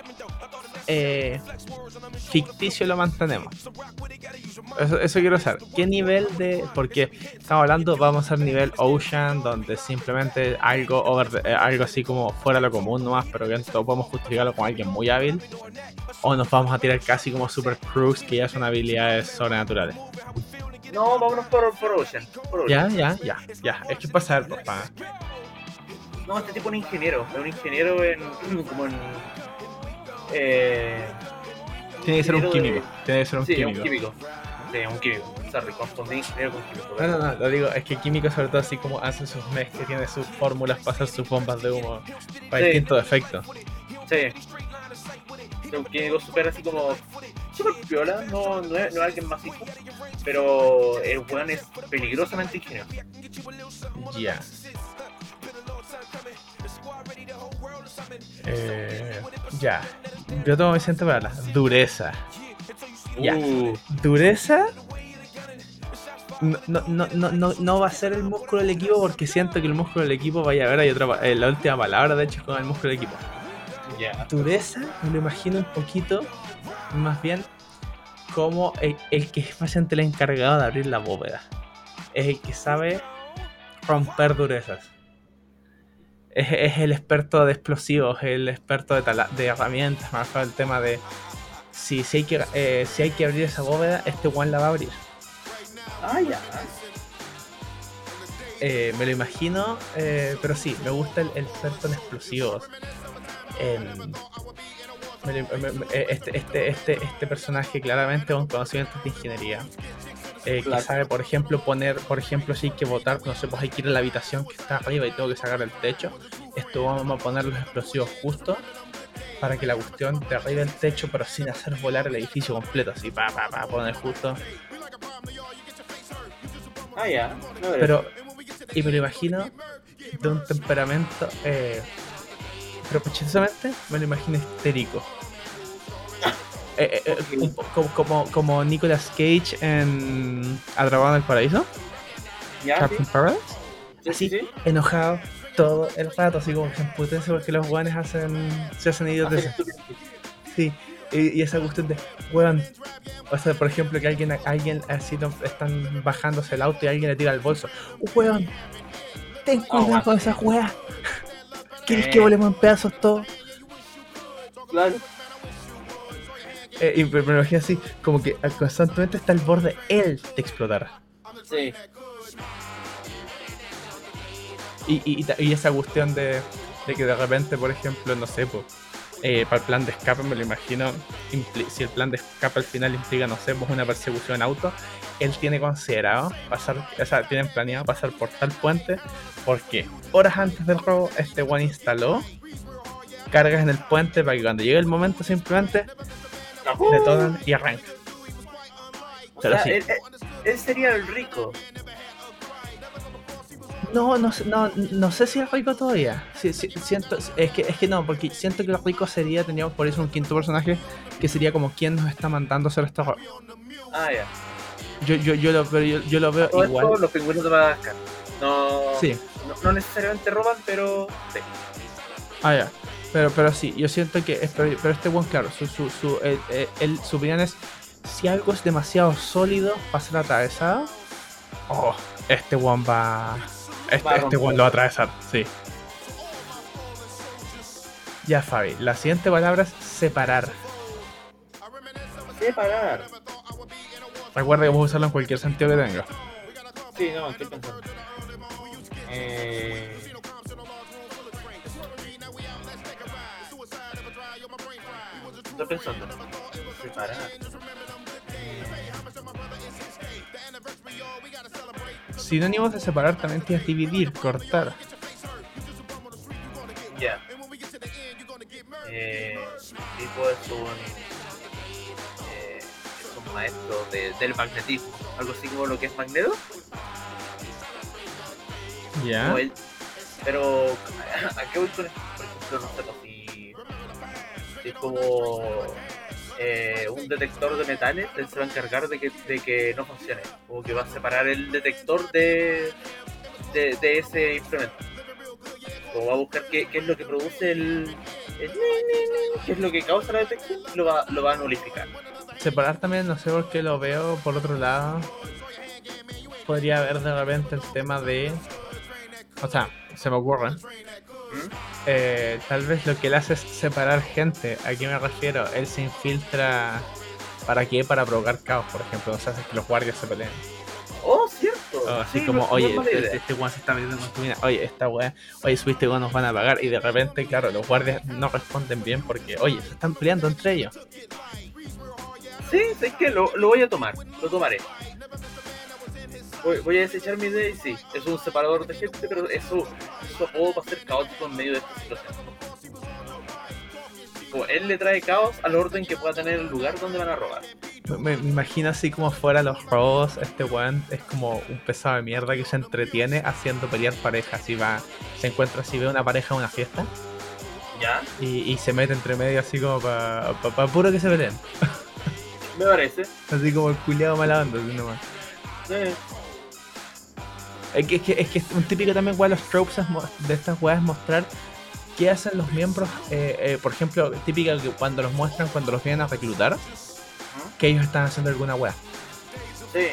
eh, ficticio lo mantenemos? Eso, eso quiero saber. ¿Qué nivel de.? Porque estamos hablando, vamos al nivel Ocean, donde simplemente algo over eh, algo así como fuera lo común nomás, pero que todo podemos justificarlo con alguien muy hábil. O nos vamos a tirar casi como Super Cruz, que ya son habilidades sobrenaturales. No, vámonos por, por Ocean. Por Ocean. Ya, ya, ya, ya. Es que pasa, papá. No, este tipo es un ingeniero. Es un ingeniero en. como en. Eh, Tiene que ser un Ingeniero de- químico. Tiene que ser un sí, químico. un químico. Sí, un químico. Sorry, confundí ingeniero con químico. No, no, no, lo digo, es que químico sobre todo así como hace sus mezclas, tiene sus fórmulas para hacer sus bombas de humo para Sí. distintos efectos. Sí. Un químico súper así como. Súper piola, no, no, es, no es alguien macizo. Pero el weón es peligrosamente ingenioso. Ya. Eh, ya. Yo tomo mi siguiente palabra. Dureza. Ya. Uh, Dureza. No, no, no, no, no, no va a ser el músculo del equipo porque siento que el músculo del equipo vaya a ver, hay otra eh, la última palabra de hecho es con el músculo del equipo. ya. dureza me lo imagino un poquito más bien como el, el que es bastante el encargado de abrir la bóveda. Es el que sabe romper durezas. Es, es el experto de explosivos, el experto de, tala- de herramientas, más el tema de si, si, hay que, eh, si hay que abrir esa bóveda, este one la va a abrir. Ah, ya. Eh, me lo imagino, eh, pero sí, me gusta el, el experto en explosivos. Me me- eh, este, este, este, este personaje claramente con conocimientos de ingeniería. Eh, Claro. Por ejemplo, poner, por ejemplo, si hay que votar, no sé, pues hay que ir a la habitación que está arriba y tengo que sacar el techo. Esto vamos a poner los explosivos justo para que la cuestión te arriba el techo, pero sin hacer volar el edificio completo, así, pa, pa, pa, poner justo. Ah, ya. No, Pero, y me lo imagino de un temperamento, eh, pero precisamente me lo imagino histérico. Eh, eh, eh, como, como, como Nicolas Cage en Atrapado en el Paraíso, ya, sí. Captain Paradise, Sí, así. sí, sí. enojado todo el rato, así como que se emputece porque los guanes hacen, se hacen idiotes. Hacer estupidez. Sí, y, y esa cuestión de, weón, o sea, por ejemplo, que alguien, alguien así están bajándose el auto y alguien le tira el bolso. Weón, ten cuidado con esas weas. ¿Quieres Eh. que volemos en pedazos todo? Claro. Eh, y me, lo así, como que constantemente está al borde él de explotar. Sí. Y, y, y esa cuestión de, de que de repente, por ejemplo, no sé, pues, eh, para el plan de escape me lo imagino, si el plan de escape al final implica, no sé, pues una persecución en auto, él tiene considerado pasar, o sea, tienen planeado pasar por tal puente, porque horas antes del robo, este one instaló cargas en el puente para que cuando llegue el momento simplemente detonan y arranca. O Pero sea, sí. él, él- él sería el rico. No, no, sé- no, no sé si es rico todavía. Sí, sí, siento, es que, es que no, porque siento que lo rico sería, teníamos por eso un quinto personaje que sería como quien nos está mandando hacer este error. Ah, ya. Yo, yo, yo, lo, yo, yo lo veo Todo igual. esto, los pingüinos de Madagascar. No, Sí, no, no necesariamente roban, pero sí. ah, ya. Pero, pero sí, yo siento que. es- Pero, pero este buen, claro, su, su, su, el- el- el- su opinión es: si algo es demasiado sólido para ser atravesado, oh, este one va. Este, Va a este one lo va a atravesar, sí. Ya, Fabi, la siguiente palabra es separar. Separar. Recuerda que puedo usarlo en cualquier sentido que tenga. Sí, no, estoy pensando. Eh... Estoy pensando. Separar. Sinónimos de separar también tienes dividir, cortar. Ya. Eh, tipo es un, eh, es un maestro de- del magnetismo, algo así como lo que es Magneto. Ya. pero ¿a qué voy con esto? Por ejemplo, ejemplo, no sé, si, como eh, un detector de metales, él se va a encargar de que, de que no funcione. Como que va a separar el detector de, de, de ese implemento. O va a buscar qué, qué es lo que produce el, el qué es lo que causa la detección y lo va, lo va a nulificar. Separar también, no sé por qué lo veo por otro lado. Podría haber de repente el tema de. O sea, se me ocurre. ¿Mm? Eh, tal vez lo que él hace es separar gente. ¿A qué me refiero? Él se infiltra. ¿Para qué? Para provocar caos, por ejemplo. O sea, hace que los guardias se peleen. Oh, cierto. O así Sí, como, no- no oye, es este, este weón se está metiendo con tu mina. Oye, esta weá, oye, subiste weón, nos van a pagar. Y de repente, claro, los guardias no responden bien porque, oye, se están peleando entre ellos. Sí, es que lo, lo voy a tomar, lo tomaré. Voy, voy a desechar mi idea y sí, es un separador de gente, pero eso, eso apodo va a ser caótico en medio de esta situación. Como él le trae caos al orden que pueda tener el lugar donde van a robar. Me, me imagino así como fuera los robos, este weón es como un pesado de mierda que se entretiene haciendo pelear parejas. Y va, se encuentra así, ve una pareja en una fiesta ¿Ya? y, y se mete entre medio así como para pa, pa puro que se peleen. Me parece. Así como el culiado mala onda, así nomás. Eh, Es que, es que, es que un típico también, weón, los tropes de estas weas es mostrar qué hacen los miembros. eh, eh, por ejemplo, típica que cuando los muestran, cuando los vienen a reclutar, que ellos están haciendo alguna wea. sí.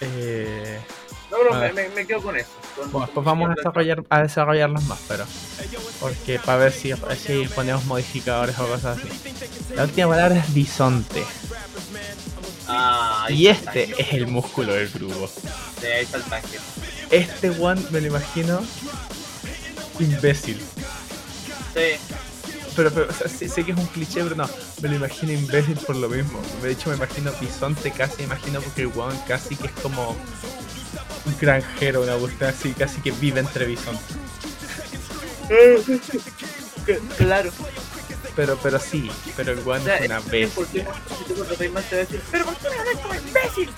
Eh, No, pero me, ver. me, me quedo con eso. con- bueno, con pues vamos a desarrollar a desarrollarlas más, pero porque para ver si, si ponemos modificadores o cosas así. La última palabra es bisonte. Ah, Y este es el músculo del grupo. Sí, ahí está el tanque. Este one me lo imagino imbécil. Sí, Pero, pero o sea, sé, sé que es un cliché, pero no, me lo imagino imbécil por lo mismo. De hecho, me imagino bisonte casi, me imagino porque el weón casi que es como un granjero, una cuestión así, casi que vive entre bisontes. claro. Pero, pero sí, pero el weón O sea, es una es- bestia. porque si tú contratas más te va a decir, pero ¿por qué me hablas como imbécil?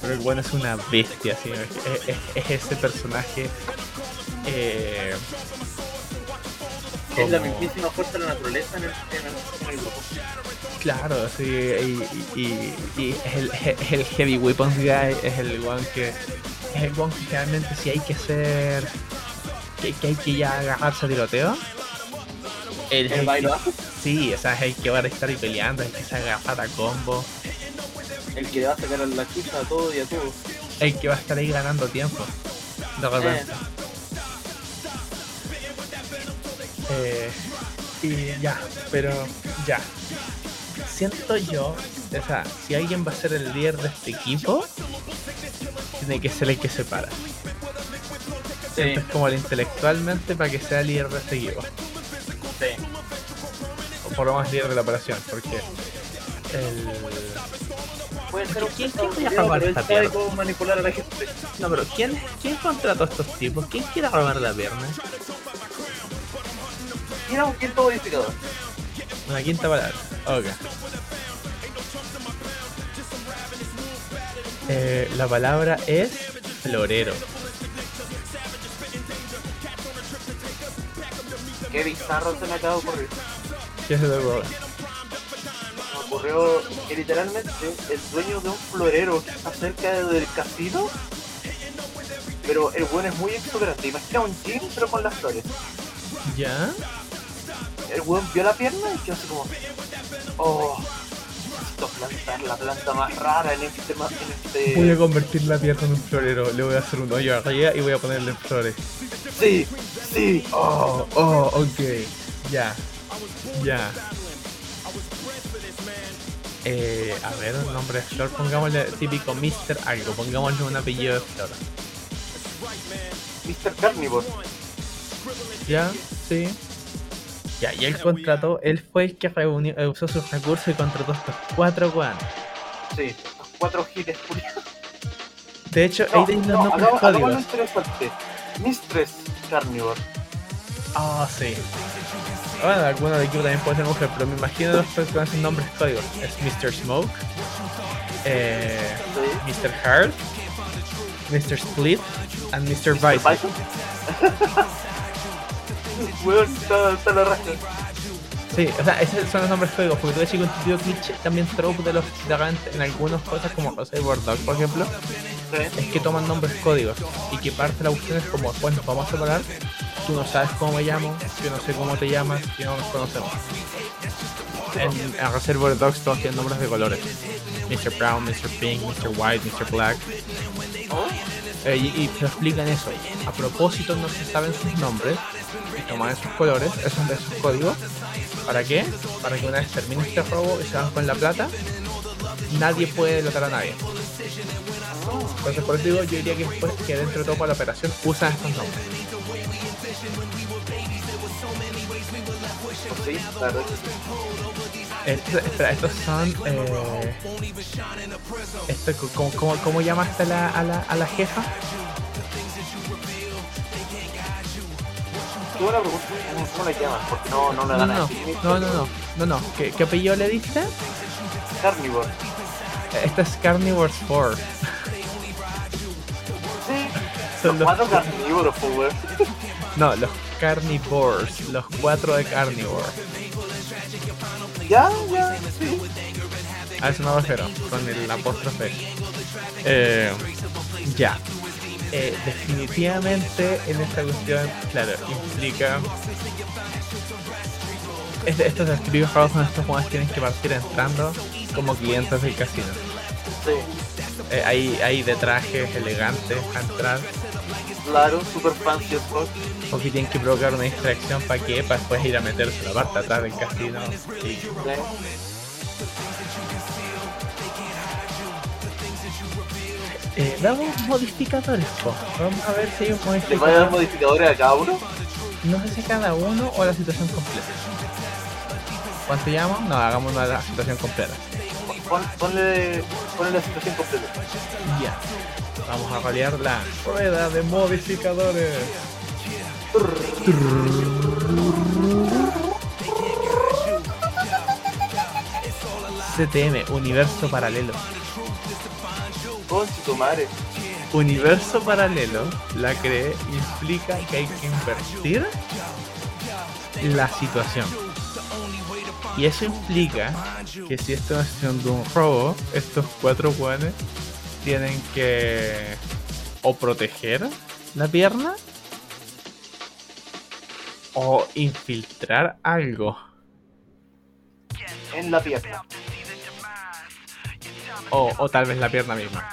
Pero el weón es una bestia, así, es, es- es ese personaje. Eh, Es la mismísima fuerza de la naturaleza en el, en el, grupo. Claro, sí, y, y- es, el, es el Heavy Weapons Guy, es el one que. Es el one que realmente si hay que hacer. Que, que hay que ya agarrarse a tiroteo. El, ¿El sí, o sea, es el que va a estar ahí peleando, el que se agarra a combo, El que le va a sacar la chucha a todo y a todo. el que va a estar ahí ganando tiempo. De repente. Eh, y ya, pero ya. Siento yo, o sea, si alguien va a ser el líder de este equipo, tiene que ser el que se para. Sí, es como el intelectualmente para que sea el líder de este equipo. Sí. O por lo menos líder de la operación, porque el. Puede ser un ¿Quién- quién video, robar pero él esta mierda? cómo manipular a la gente. No, pero ¿quién, ¿quién contrató a estos tipos? ¿Quién quiere robar la pierna? Mira un quinto modificador. Una quinta palabra. Ok. Eh, la palabra es florero. Qué bizarro se me acaba de ocurrir. ¿Qué se te ocurre? Me ocurrió que literalmente el dueño de un florero que está cerca del casino. Pero el buen es muy exuberante. Imagina un gym pero con las flores. ¿Ya? El weón vio la pierna y quedó así como. Oh, necesito plantar la planta más rara en este. En este... Voy a convertir la pierna en un florero. Le voy a hacer un hoyo arriba y voy a ponerle flores. Sí, sí. Oh, oh, ok. Ya. Ya. Eh, a ver, un nombre de flor. Pongámosle típico Mr. Algo. Pongámosle un apellido de flor. Mr. Carnivore. ¿Ya? Sí. Ya, y él contrató, él fue el que reunió, eh, usó sus recursos y contrató a estos cuatro weones. Sí, los cuatro giles. De hecho, No, los no, hagamos lo códigos. interesante. Mistress Carnivore. Ah, sí. Bueno, alguno del equipo también puede ser mujer, pero me imagino los que con nombres códigos. Es Mr. Smoke, eh, Sí. Mr. Hard, Mr. Split, and Mr. Mr. Bison. Bison. Weón, está, está la raja. Sí, o sea, esos son los nombres códigos, porque tú ves un típico cliché también trope de los repente en algunas cosas como Reservoir Dog, por ejemplo, Sí. es que toman nombres códigos y que parte de la cuestión es como, bueno, vamos a separar, tú no sabes cómo me llamo, yo no sé cómo te llamas, y no nos conocemos. En, en Reservoir Dogs todos tienen nombres de colores. Mr. Brown, Mr. Pink, Mr. White, Mr. Black. Oh, Eh, y, y te explican eso. A propósito no se saben sus nombres toman esos colores, esos, esos códigos. ¿Para qué? Para que una vez termine este robo y se van con la plata, nadie puede delatar a nadie. Entonces por eso digo, yo diría que después que dentro de todo para la operación usan estos nombres. sí, claro. Estos, espera, estos son... Eh, esto, ¿cómo, cómo, cómo llamaste a la, a, la, a la jefa? No, no la No, dan no, no, no, no, no, no, no. ¿Qué, qué apellido le diste? Carnivore. Esta es Carnivores 4. Sí. Son Los cuatro carnívoros, pues. No, los Carnivores, los cuatro de Carnivore. Ya, ya, sí. A eso me refiero, con el apóstrofe. Eh, ya. Eh, definitivamente en esta cuestión, claro, implica. Este, estos escribos juegos con estos juegos tienen que partir entrando como clientes del casino. Eh, hay, hay de trajes elegantes a entrar, Claro, super fancy porque tienen que provocar una distracción para que, para después ir a meterse la parte atrás del casino. Y Sí. Eh, damos modificadores, po. Vamos a ver si hay un ¿Les voy a dar modificador. modificadores a cada uno? No sé si cada uno o la situación completa. ¿Cuánto llamamos? No, hagamos una de la situación completa. Pon, ponle, ponle la situación completa. Ya. Vamos a rolear la rueda de modificadores. CTM, universo paralelo. Madre. Universo paralelo, la cree, implica que hay que invertir la situación. Y eso implica que si esto es siendo un robo, estos cuatro guanes tienen que o proteger la pierna o infiltrar algo. En la pierna. O, o tal vez la pierna misma.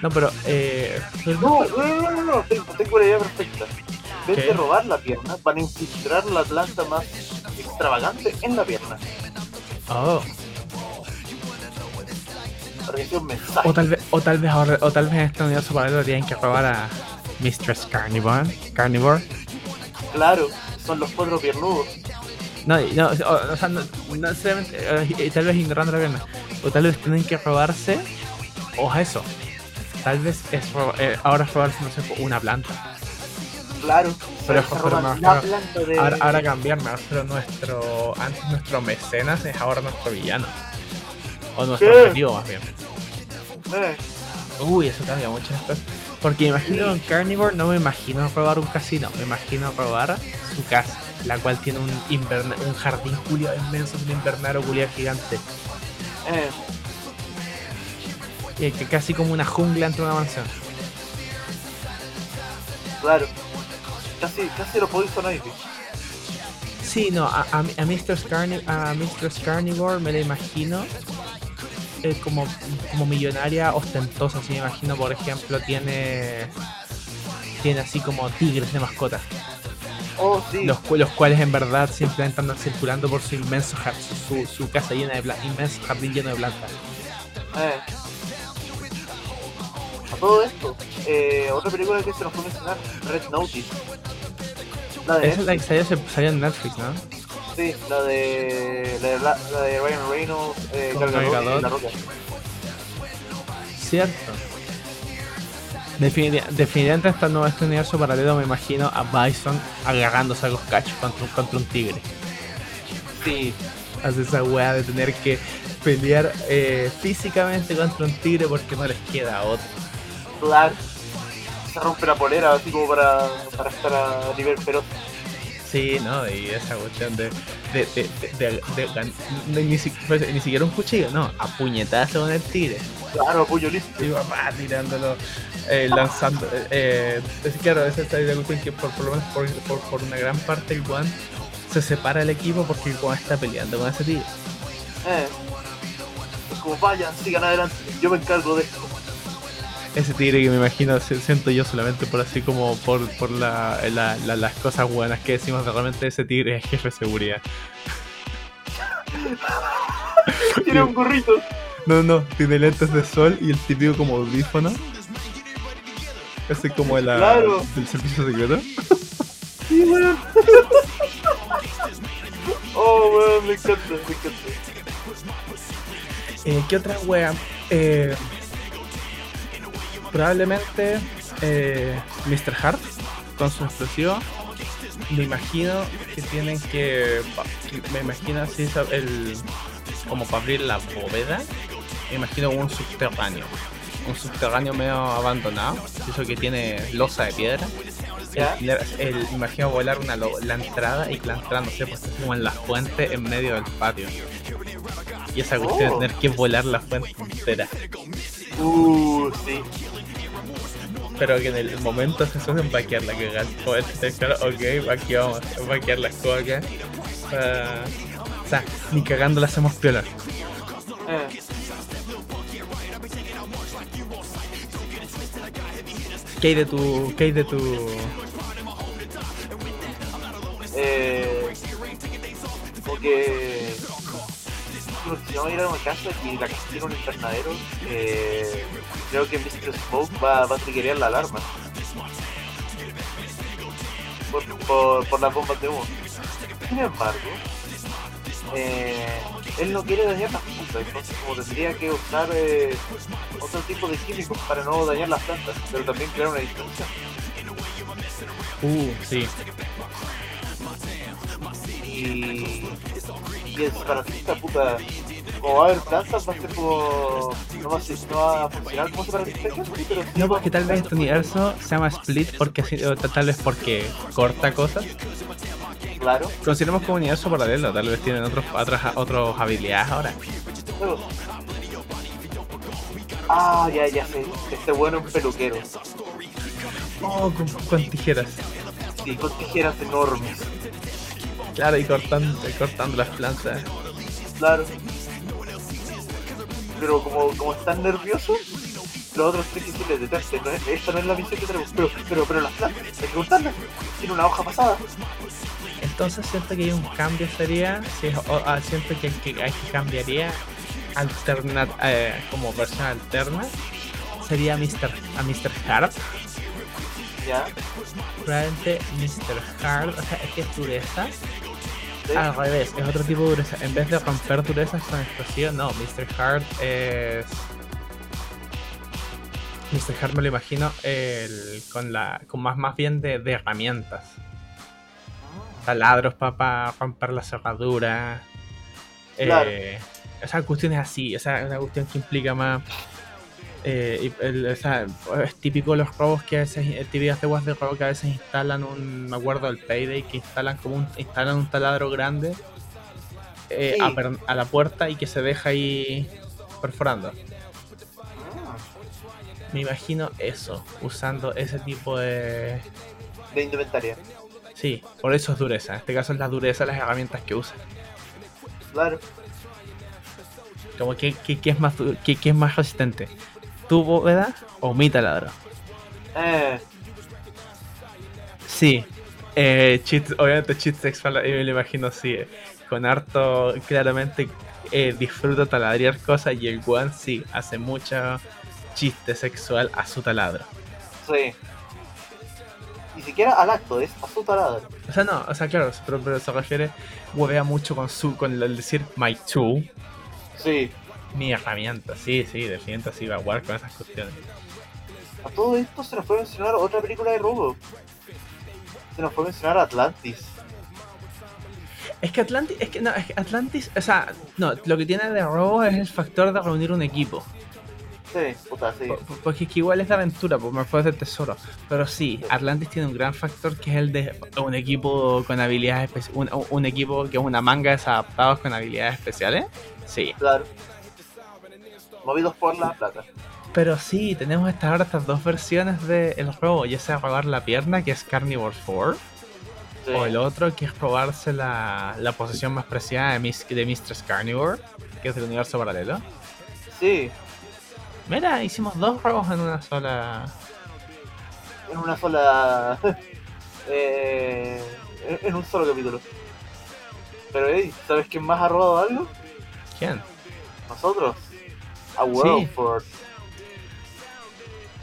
No, pero eh, No, no, no, no, no, no, tengo, tengo la idea perfecta. En vez ¿Qué? de robar la pierna, van a infiltrar la planta más extravagante en la pierna. oh. O tal vez, o tal vez ahora, o tal vez en este universo paralelo tienen que robar a Mistress Carnivore. Carnivore. Claro, son los cuatro piernudos. No, no, o, o sea, no, no eh, tal vez ignorando la pierna. O tal vez tienen que robarse, o a eso. Tal vez es ro- eh, ahora es robarse, no sé, una planta. Claro, Pero- se pero la refiero- planta de. Ahora, ahora cambiarme, pero nuestro, antes nuestro mecenas es ahora nuestro villano. O nuestro ¿Qué? objetivo más bien. Eh, Uy, eso cambia mucho después. Porque imagino en Carnivore, no me imagino robar un casino, me imagino robar su casa, la cual tiene un un jardín culiao inmenso, un invernadero culiao gigante, eh, que casi como una jungla entre una mansión. claro. Casi, casi lo Poison Ivy. Sí, no, a, a, a Mr. Carni a Mistress Carnivore me la imagino eh, como, como millonaria ostentosa, si me imagino, por ejemplo, tiene tiene así como tigres de mascota. Oh, sí. los, los cuales en verdad simplemente andan circulando por su inmenso jar- su, su casa llena de plantas, inmenso jardín lleno de plantas. Eh. A todo esto, eh, otra película que se nos fue a mencionar, Red Notice. La de Esa es la que salió, en Netflix, ¿no? Sí, la de, la de, la, la de Ryan Reynolds, eh, y La. Roca. Cierto. Defini- definitivamente esta nueva este universo paralelo me imagino a Bison agarrándose a los cachos contra, un- contra un tigre. Sí, Hace esa weá de tener que pelear eh, físicamente contra un tigre porque no les queda otro. claro. se rompe la polera así como para, para estar a nivel feroz. Sí, no, y esa cuestión de. de, de, de, de- ni, pues, ni siquiera un cuchillo, no, a puñetazo con el tigre. Claro, apoyo listo. Y papá tirándolo, eh, lanzando. Eh, eh, es claro, esa es la cuestión que por, por lo menos por, por, por una gran parte el Juan se separa el equipo porque el Juan está peleando con ese tigre. Eh. Es como vayan, sigan adelante, yo me encargo de esto. Ese tigre que me imagino, siento yo solamente por así como por, por la, la- la- las cosas buenas que decimos de realmente ese tigre es jefe de seguridad. Tiene un gorrito. No, no, tiene lentes de sol y el típico como audífono. Ese como de la, Claro. del servicio secreto. Sí, weón. oh, weón, me encanta, me encanta. Eh, ¿Qué otra wea? Eh, probablemente eh, Mr. Hart con su explosivo. Me imagino que tienen que. Me imagino así el. Como para abrir la bóveda. Me imagino un subterráneo. Un subterráneo medio abandonado. Eso que tiene losa de piedra. El, el- imagino volar una la entrada y que la entrada, no sé, pues como en la fuente en medio del patio. Y esa cuestión Oh. de tener que volar la fuente entera. Uh, sí. Pero que en el momento se suelen vaquear la que poder claro, ok, aquí vamos, vaquear las cosas acá. Ah, o sea, ni cagando la hacemos piola. Eh. ¿Qué hay de tu. ¿Qué hay de tu. Eh, porque vamos a ir a una casa y la casa tiene un invernadero, eh, creo que Mr. Smoke va, va a triggerear la alarma. Por, por, por las bombas de humo. Sin embargo, eh, él no quiere dañar las plantas, entonces como tendría que usar eh, otro tipo de químicos para no dañar las plantas, pero también crear una distracción. Uh, sí. y, y el separatista, puta, como va a haber plantas, va a ser como. No va a, ser- no va a funcionar como separatista, pero No, porque tal vez este universo se llama Split porque así, tal vez porque corta cosas. Claro, Consideremos como universo paralelo, tal vez tienen otros otras otros habilidades ahora. Ah, ya, ya sé. Este bueno es un peluquero. Oh, con, con tijeras. Sí, con tijeras enormes. Claro, y cortando, cortando las plantas. Claro. Pero como, como están nerviosos, los otros tres que les detestan. No es- esta no es la misión que tenemos. Pero, pero, pero las plantas, hay que cortarlas. Tiene una hoja pasada. Entonces siento que hay un cambio sería, si es- o- ah, siento que, que, hay que cambiaría alterna, eh, como versión alterna sería a Mr. a Mr. Hart. Ya. Probablemente Mr. Hart, o sea, es que es dureza. Al revés, es otro tipo de dureza. En vez de romper durezas con explosivo, no, Mr. Hart es. Mr. Hart me lo imagino el, con la. con más, más bien de, de herramientas. taladros para romper la cerradura. Claro. Eh, esa cuestión es así, esa es una cuestión que implica más. Eh, y el- o sea, es típico los robos que a veces, eh, típicas de de robo que a veces instalan un, me acuerdo del Payday, que instalan como un, instalan un taladro grande eh, Sí. a, la puerta y que se deja ahí perforando. Me imagino eso, usando ese tipo de, De indumentaria. Sí, por eso es dureza. En este caso es la dureza de las herramientas que usa. Claro. Como que, que, que es más que, que es más resistente. ¿Tu bóveda o mi taladro? Eh, Sí. Eh, cheat, obviamente cheat sexual, yo me lo imagino así. eh, Con harto, claramente eh, disfruta taladrear cosas y el one sí hace mucho chiste sexual a su taladro. sí. Ni siquiera al acto, es a su taladro. O sea, no, o sea, claro, pero, pero se refiere, huevea mucho con su, con el decir my tool, Sí. Mi herramienta. Sí, sí, definitivamente sí va a jugar con esas cuestiones. A todo esto se nos puede mencionar otra película de robo. Se nos puede mencionar Atlantis. Es que Atlantis, es que no, es que Atlantis, o sea, no, lo que tiene de robo es el factor de reunir un equipo. Sí, puta, sí. Po- po- Porque es que igual es de aventura, pues me fue tesoro. Pero sí, Atlantis tiene un gran factor que es el de un equipo con habilidades especiales. Un, un equipo que es una manga de adaptados con habilidades especiales. Sí. Claro. Movidos por la plata. Pero sí, tenemos hasta ahora estas dos versiones del juego. Ya sea robar la pierna, que es Carnivore 4. Sí. O el otro, que es robarse la, la posesión más preciada de, Mis- de Mistress Carnivore, que es del universo paralelo. Sí, Mira, hicimos dos robos en una sola. en una sola. eh, en- en un solo capítulo. Pero, hey, ¿sabes quién más ha robado algo? ¿Quién? Nosotros. A World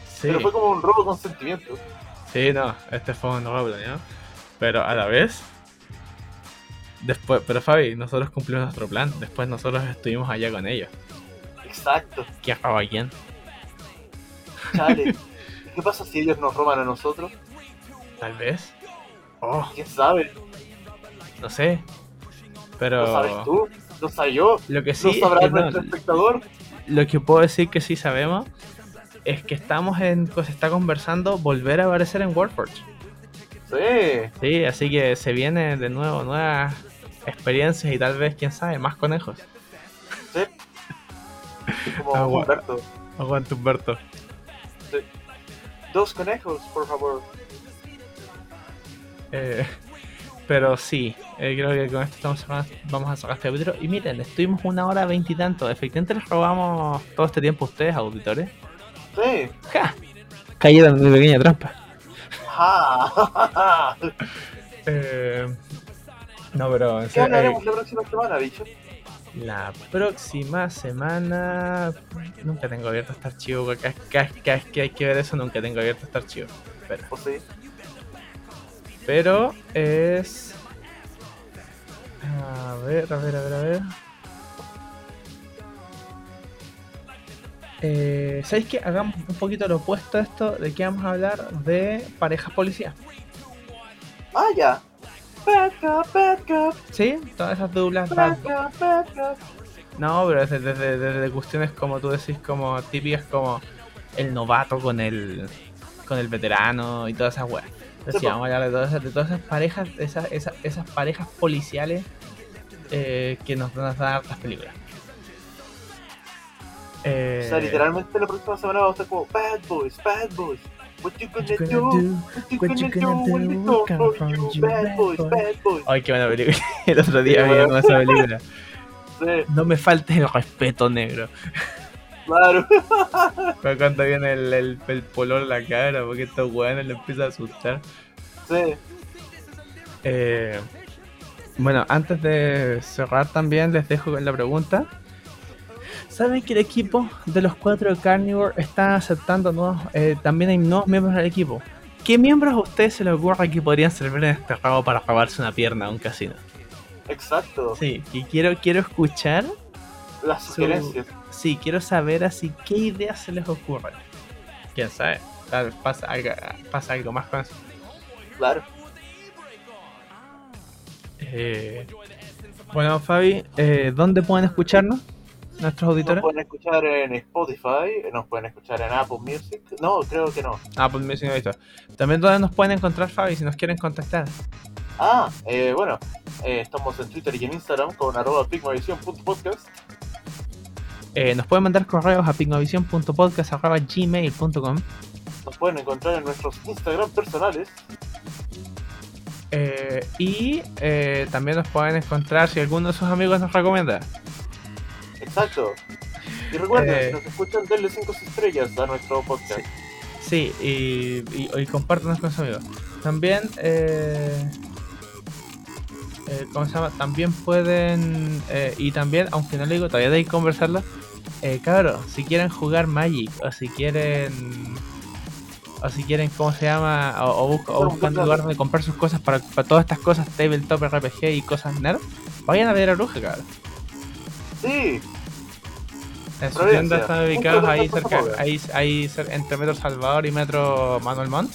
Sí. Pero fue como un robo con sentimiento. Sí, no, este fue un robo, ¿no? Pero a la vez. Después, pero Fabi, nosotros cumplimos nuestro plan. Después nosotros estuvimos allá con ellos. Exacto. ¿Quién roba quién? Chale. ¿Qué pasa si ellos nos roban a nosotros? Tal vez. Oh, ¿Quién sabe? no sé. Pero. ¿Lo sabes tú? ¿Lo sé yo? Lo que ¿Lo sí es sabrá que no, nuestro espectador? Lo que puedo decir que sí sabemos es que estamos en, pues está conversando volver a aparecer en Warforge. Sí. Sí, así que se vienen de nuevo nuevas experiencias y tal vez, quién sabe, más conejos. Sí. Como. Humberto. Aguanta Humberto. Dos conejos, por favor. Eh, pero sí, eh, creo que con esto estamos cerrando- vamos a sacar este capítulo. Y miren, estuvimos una hora veintitantos. Efectivamente les robamos todo este tiempo a ustedes, auditores. Sí. ¡Ja! Cayeron en mi pequeña trampa. Ja. Eh, no, pero en ¿Qué serio, hablaremos eh, la próxima semana, bicho? la próxima semana nunca tengo abierto este archivo. Cada cada cada vez que hay que ver eso, nunca tengo abierto este archivo. Espera. ¿O sí? Pero es. A ver, a ver, a ver, a ver. Eh, ¿Sabéis qué? Hagamos un poquito lo opuesto a esto de que vamos a hablar de parejas policías. Ah, ya. Bad cop, bad cop, ¿Sí? Todas esas duplas. bad bad boy. cop, bad cop. No, pero desde, desde, desde cuestiones como tú decís, como típicas como el novato con el con el veterano y todas esas weas. Entonces, Sí, vamos a hablar de todas esas, de todas esas parejas, esas, esas, esas parejas policiales eh, que nos van a dar hartas películas. Eh, O sea, literalmente la próxima semana vamos a estar como Bad boys, bad boys. What you gonna do? What you gonna do when you? Bad boys, boy. bad boys. Ay, qué buena película. El otro día vimos bueno. esa película. Sí, No me faltes el respeto, negro. Claro. Pero cuando viene el, el, el polor en la cara, porque estos weones le empieza a asustar. Sí. Eh, bueno, antes de cerrar también les dejo con la pregunta. ¿Saben que el equipo de los cuatro de Carnivore está aceptando nuevos, eh, también hay nuevos miembros del equipo? ¿Qué miembros a ustedes se les ocurre que podrían servir en este juego para robarse una pierna a un casino? Exacto. Sí, y quiero, quiero escuchar, Las sugerencias. sí, quiero saber así qué ideas se les ocurren. Quién sabe, tal vez pasa algo, pasa algo más con eso. Claro. Eh, bueno, Fabi, eh, ¿dónde pueden escucharnos nuestros Nos auditores? pueden escuchar en Spotify, nos pueden escuchar en Apple Music. No, creo que no. Pues me he visto. También donde nos pueden encontrar, Fabi, si nos quieren contactar. Ah, eh, bueno, eh, estamos en Twitter y en Instagram con arroba pigmavision.podcast. Eh, nos pueden mandar correos a pingmavision.podcast.gmail.com Nos pueden encontrar en nuestros Instagram personales. eh, Y eh, también nos pueden encontrar si alguno de sus amigos nos recomienda. Exacto. Y recuerden, Eh. si nos escuchan, denle 5 estrellas a nuestro podcast. Sí, y, y, y compártanos con sus amigos. También, eh, eh, ¿cómo se llama? También pueden, eh, y también, aunque no le digo, todavía hay que conversarlo. Eh, cabrón, si quieren jugar Magic, o si quieren, o si quieren, ¿cómo se llama? O, o, busca- o buscan lugar donde comprar sus cosas para, para todas estas cosas, tabletop, RPG y cosas nerd, vayan a ver a Bruja, cabrón. Sí, En su Providencia. tienda están ubicados ahí cerca, ahí, ahí entre Metro Salvador y Metro Manuel Montt.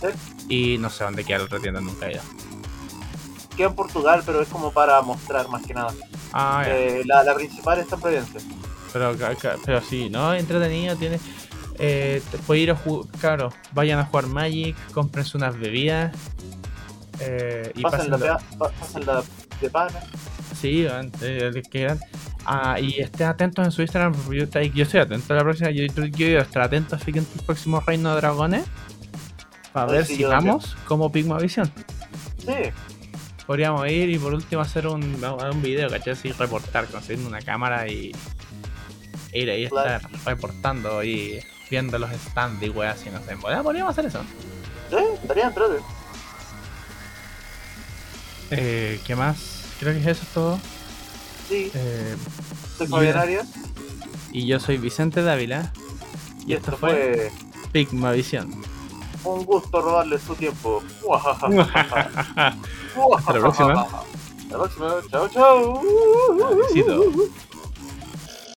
Sí. Y no sé dónde queda la otra tienda, nunca he ido. queda en Portugal, pero es como para mostrar más que nada. Ah. Eh, la, la principal está en Providencia. Pero, pero sí, ¿no? Entretenido, tiene. Eh, puede ir a jugar, claro, vayan a jugar Magic, cómprense unas bebidas. Eh, y Pasen la, de pana. Sí, eh, que. Ah, y estén atentos en su Instagram, porque yo, estoy- yo estoy atento a la próxima. Yo, yo, yo a estar atento que en el próximo Reino de Dragones. Para ver sí, si vamos como Pigmavisión. Sí, Podríamos ir y por último hacer un, un video, ¿cachai? Así reportar, conseguir una cámara y ir ahí a Claro. estar reportando y viendo los stands y weas así, no sé. Podríamos podríamos hacer eso. sí, estaría. Eh, ¿Qué más? Creo que eso es todo. Sí, Eh, soy y- Fabián Arias. y yo soy Vicente Dávila. Y, esto fue Pigmavisión. un gusto robarle su tiempo. Hasta la próxima. Hasta la próxima. Chao, chao. Besito.